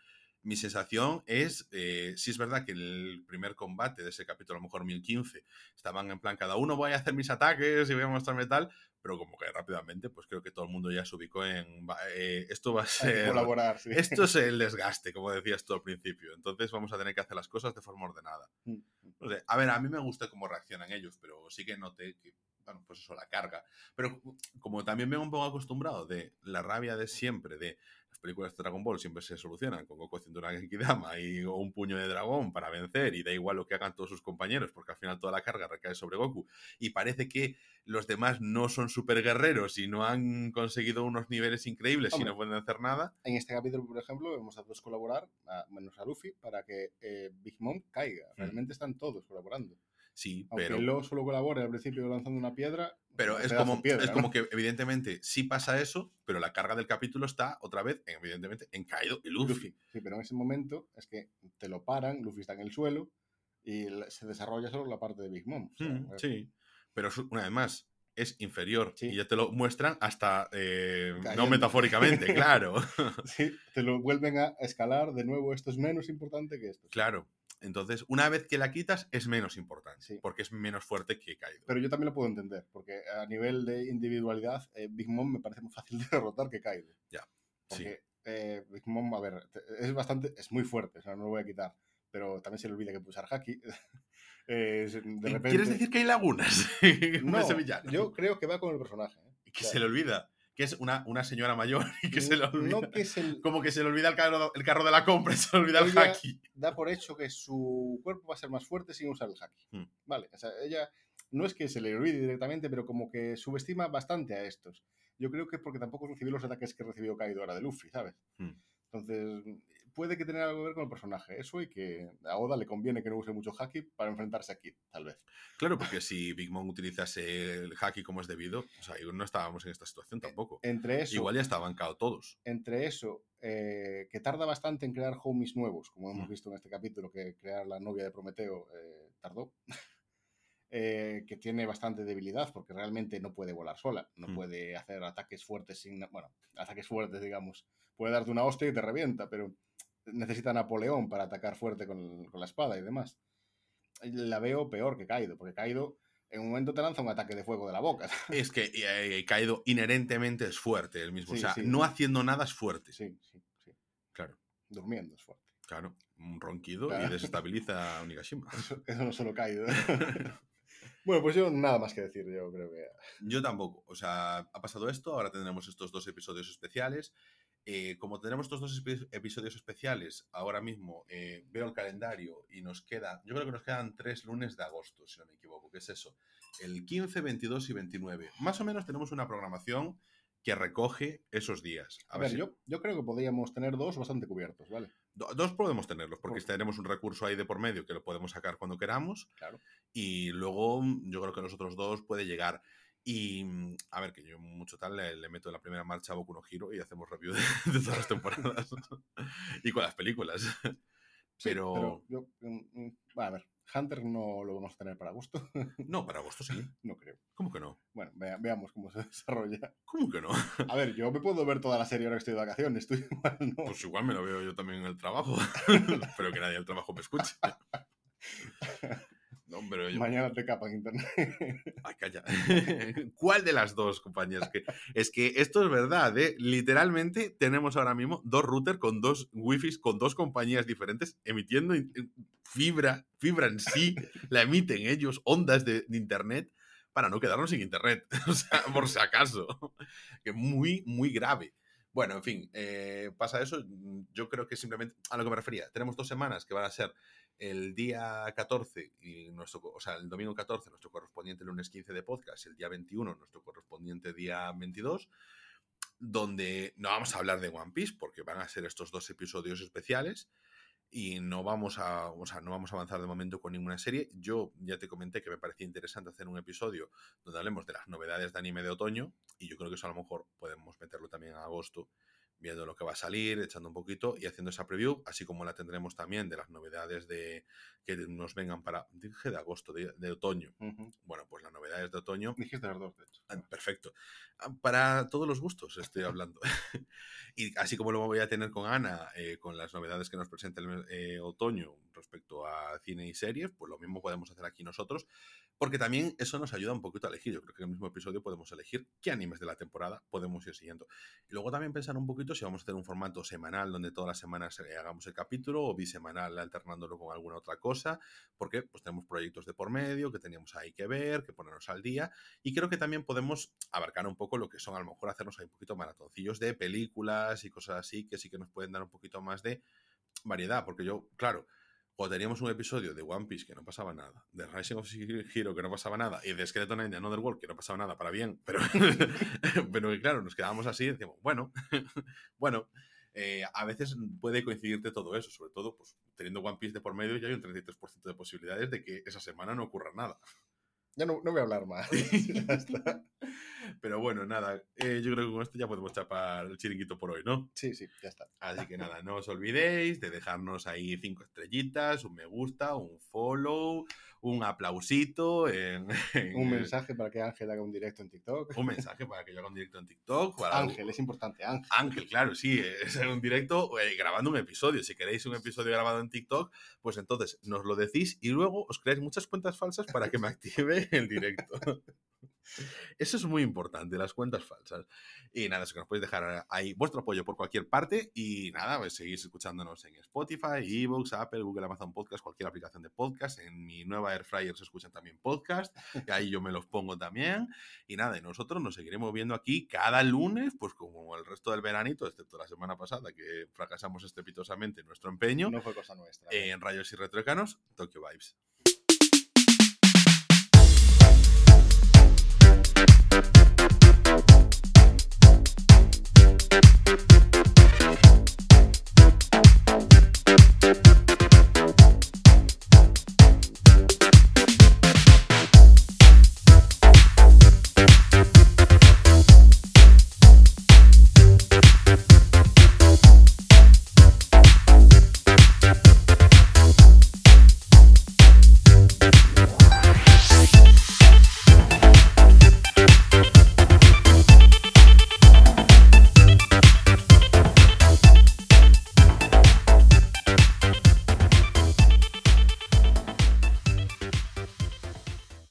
Mi sensación es, eh, sí es verdad que en el primer combate de ese capítulo, a lo mejor 1015, estaban en plan, cada uno voy a hacer mis ataques y voy a mostrarme tal, pero como que rápidamente, pues creo que todo el mundo ya se ubicó en, eh, esto va a ser... colaborar, sí. Esto es el desgaste, como decías tú al principio. Entonces vamos a tener que hacer las cosas de forma ordenada. Mm. No sé, a ver, a mí me gusta cómo reaccionan ellos, pero sí que noté que, bueno, pues eso, la carga. Pero como también me he un poco acostumbrado de la rabia de siempre, de películas de Dragon Ball siempre se solucionan con Goku haciendo una Genkidama y o un puño de dragón para vencer y da igual lo que hagan todos sus compañeros porque al final toda la carga recae sobre Goku y parece que los demás no son super guerreros y no han conseguido unos niveles increíbles y Hombre. no pueden hacer nada. En este capítulo, por ejemplo, vemos a todos colaborar, a- menos a Luffy, para que eh, Big Mom caiga. Realmente están todos colaborando. Sí, Aunque pero... Lo solo colabore al principio lanzando una piedra. Pero es como, de piedra, es ¿no? como que evidentemente sí pasa eso, pero la carga del capítulo está otra vez, en- evidentemente, en Kaido y Luffy. Luffy. Sí, pero en ese momento es que te lo paran, Luffy está en el suelo y se desarrolla solo la parte de Big Mom. O sea, Mm, eh, sí, pero una vez más, es inferior Sí. y ya te lo muestran hasta, eh, no metafóricamente, claro. sí, te lo vuelven a escalar de nuevo. Esto es menos importante que esto. claro. Entonces, una vez que la quitas, es menos importante, Sí. porque es menos fuerte que Kaido. Pero yo también lo puedo entender, porque a nivel de individualidad, eh, Big Mom me parece más fácil de derrotar que Kaido. Ya, sí. Porque eh, Big Mom, a ver, es bastante, es muy fuerte, o sea, no lo voy a quitar. Pero también se le olvida que puede usar Haki. Eh, de repente... ¿Quieres decir que hay lagunas No, yo creo que va con el personaje. ¿eh? Que O sea, se le olvida, que es una, una señora mayor y que se le olvida. No que se Como que se le olvida el carro, el carro de la compra y se le olvida el haki. da por hecho que su cuerpo va a ser más fuerte sin usar el haki. Hmm. Vale, o sea, ella no es que se le olvide directamente, pero como que subestima bastante a estos. Yo creo que es porque tampoco recibió los ataques que recibió Kaido ahora de Luffy, ¿sabes? Hmm. Entonces, puede que tenga algo que ver con el personaje, eso, y que a Oda le conviene que no use mucho haki para enfrentarse a Kid, tal vez. Claro, porque si Big Mom utilizase el haki como es debido, o sea, no estábamos en esta situación tampoco. Entre eso, Igual ya estaban cao todos. entre eso eh, que tarda bastante en crear homies nuevos, como hemos Hmm. visto en este capítulo, que crear la novia de Prometeo eh, tardó, eh, que tiene bastante debilidad porque realmente no puede volar sola, no Hmm. puede hacer ataques fuertes sin, bueno, ataques fuertes, digamos, puede darte una hostia y te revienta, pero necesita a Napoleón para atacar fuerte con, con la espada y demás. La veo peor que Kaido, porque Kaido en un momento te lanza un ataque de fuego de la boca. Es que eh, Kaido inherentemente es fuerte el mismo. Sí, o sea, sí. no haciendo nada es fuerte. Sí, sí, sí. Claro, Durmiendo es fuerte. claro. Un ronquido Claro. y desestabiliza a Onigashima. Eso, eso no solo Kaido. bueno, pues yo nada más que decir, yo creo que... Yo tampoco. O sea, ha pasado esto, ahora tendremos estos dos episodios especiales. Eh, como tendremos estos dos epi- episodios especiales, ahora mismo eh, veo el calendario y nos queda, yo creo que nos quedan tres lunes de agosto, si no me equivoco, que es eso, el 15, 22 y 29. Más o menos tenemos una programación que recoge esos días. A ver, si- yo, yo creo que podríamos tener dos bastante cubiertos, ¿vale? Do- Dos podemos tenerlos, porque Por- tenemos un recurso ahí de por medio que lo podemos sacar cuando queramos. Claro. Y luego mm, yo creo que nosotros dos puede llegar. Y mm, a ver, que yo mucho tal le, le meto en la primera marcha a Boku no Hero y hacemos review de, de todas las temporadas. y con las películas. Sí, Pero- yo, mm, mm, a ver, Hunter no lo vamos a tener para gusto. No, para agosto sí. no creo. ¿Cómo que no? Bueno, vea- veamos cómo se desarrolla. ¿Cómo que no? A ver, yo me puedo ver toda la serie ahora que estoy de vacaciones, tú igual no. Pues igual me lo veo yo también en el trabajo. pero que nadie del trabajo me escuche. No, pero yo, Mañana te capan internet. Ay, calla. ¿Cuál de las dos, compañeros? Que, es que esto es verdad, ¿eh? Literalmente tenemos ahora mismo dos routers con dos wifis, con dos compañías diferentes, emitiendo fibra, fibra en sí, la emiten ellos, ondas de, de internet, para no quedarnos sin internet. O sea, por si acaso. Que muy, muy grave. Bueno, en fin, eh, pasa eso. Yo creo que simplemente a lo que me refería. Tenemos dos semanas que van a ser el día 14, y nuestro, o sea, el domingo 14, nuestro correspondiente lunes 15 de podcast, el día 21, nuestro correspondiente día 22, donde no vamos a hablar de One Piece, porque van a ser estos dos episodios especiales, y no vamos a, o sea, no vamos a avanzar de momento con ninguna serie. Yo ya te comenté que me parecía interesante hacer un episodio donde hablemos de las novedades de anime de otoño, y yo creo que eso a lo mejor podemos meterlo también a agosto, viendo lo que va a salir, echando un poquito y haciendo esa preview, así como la tendremos también de las novedades de que nos vengan para, dije de agosto, de, de otoño. Bueno, pues las novedades de otoño Dijiste las dos, de hecho. Ah, Perfecto. Ah, Para todos los gustos estoy hablando. y así como lo voy a tener con Ana, eh, con las novedades que nos presenta el eh, otoño respecto a cine y series, pues lo mismo podemos hacer aquí nosotros, porque también eso nos ayuda un poquito a elegir. Yo creo que en el mismo episodio podemos elegir qué animes de la temporada podemos ir siguiendo. Y luego también pensar un poquito si vamos a hacer un formato semanal donde todas las semanas eh, hagamos el capítulo o bisemanal alternándolo con alguna otra cosa, porque pues tenemos proyectos de por medio que teníamos ahí que ver, que ponernos al día. Y creo que también podemos abarcar un poco lo que son, a lo mejor, hacernos ahí un poquito maratoncillos de películas y cosas así, que sí que nos pueden dar un poquito más de variedad. Porque yo, claro, cuando teníamos un episodio de One Piece que no pasaba nada, de Rising of Hero que no pasaba nada, y de Skeleton Knight de Another World que no pasaba nada para bien, pero, pero claro, nos quedábamos así y decíamos, bueno, bueno. eh, a veces puede coincidirte todo eso, sobre todo pues, teniendo One Piece de por medio, ya hay un 33% de posibilidades de que esa semana no ocurra nada. Ya no, no voy a hablar más. ya está. Pero bueno, nada, eh, yo creo que con esto ya podemos chapar el chiringuito por hoy, ¿no? Sí, sí, ya está. Así que nada, no os olvidéis de dejarnos ahí cinco estrellitas, un me gusta, un follow, un aplausito, en, en Un mensaje para que Ángel haga un directo en TikTok. un mensaje para que yo haga un directo en TikTok. para- Ángel, es importante, Ángel. Ángel, claro, sí, es un directo eh, grabando un episodio. Si queréis un episodio grabado en TikTok, pues entonces nos lo decís y luego os creáis muchas cuentas falsas para que me active el directo. Eso es muy importante, las cuentas falsas. Y nada, eso que nos podéis dejar ahí vuestro apoyo por cualquier parte. Y nada, pues seguís escuchándonos en Spotify, Evox, Apple, Google, Amazon Podcast, cualquier aplicación de podcast. En mi nueva Air Fryer se escuchan también podcast. Y ahí yo me los pongo también. Y nada, y nosotros nos seguiremos viendo aquí cada lunes, pues como el resto del veranito, excepto la semana pasada que fracasamos estrepitosamente en nuestro empeño, No fue cosa nuestra. en Rayos y Retroecanos, Tokyo Vibes. Thank you.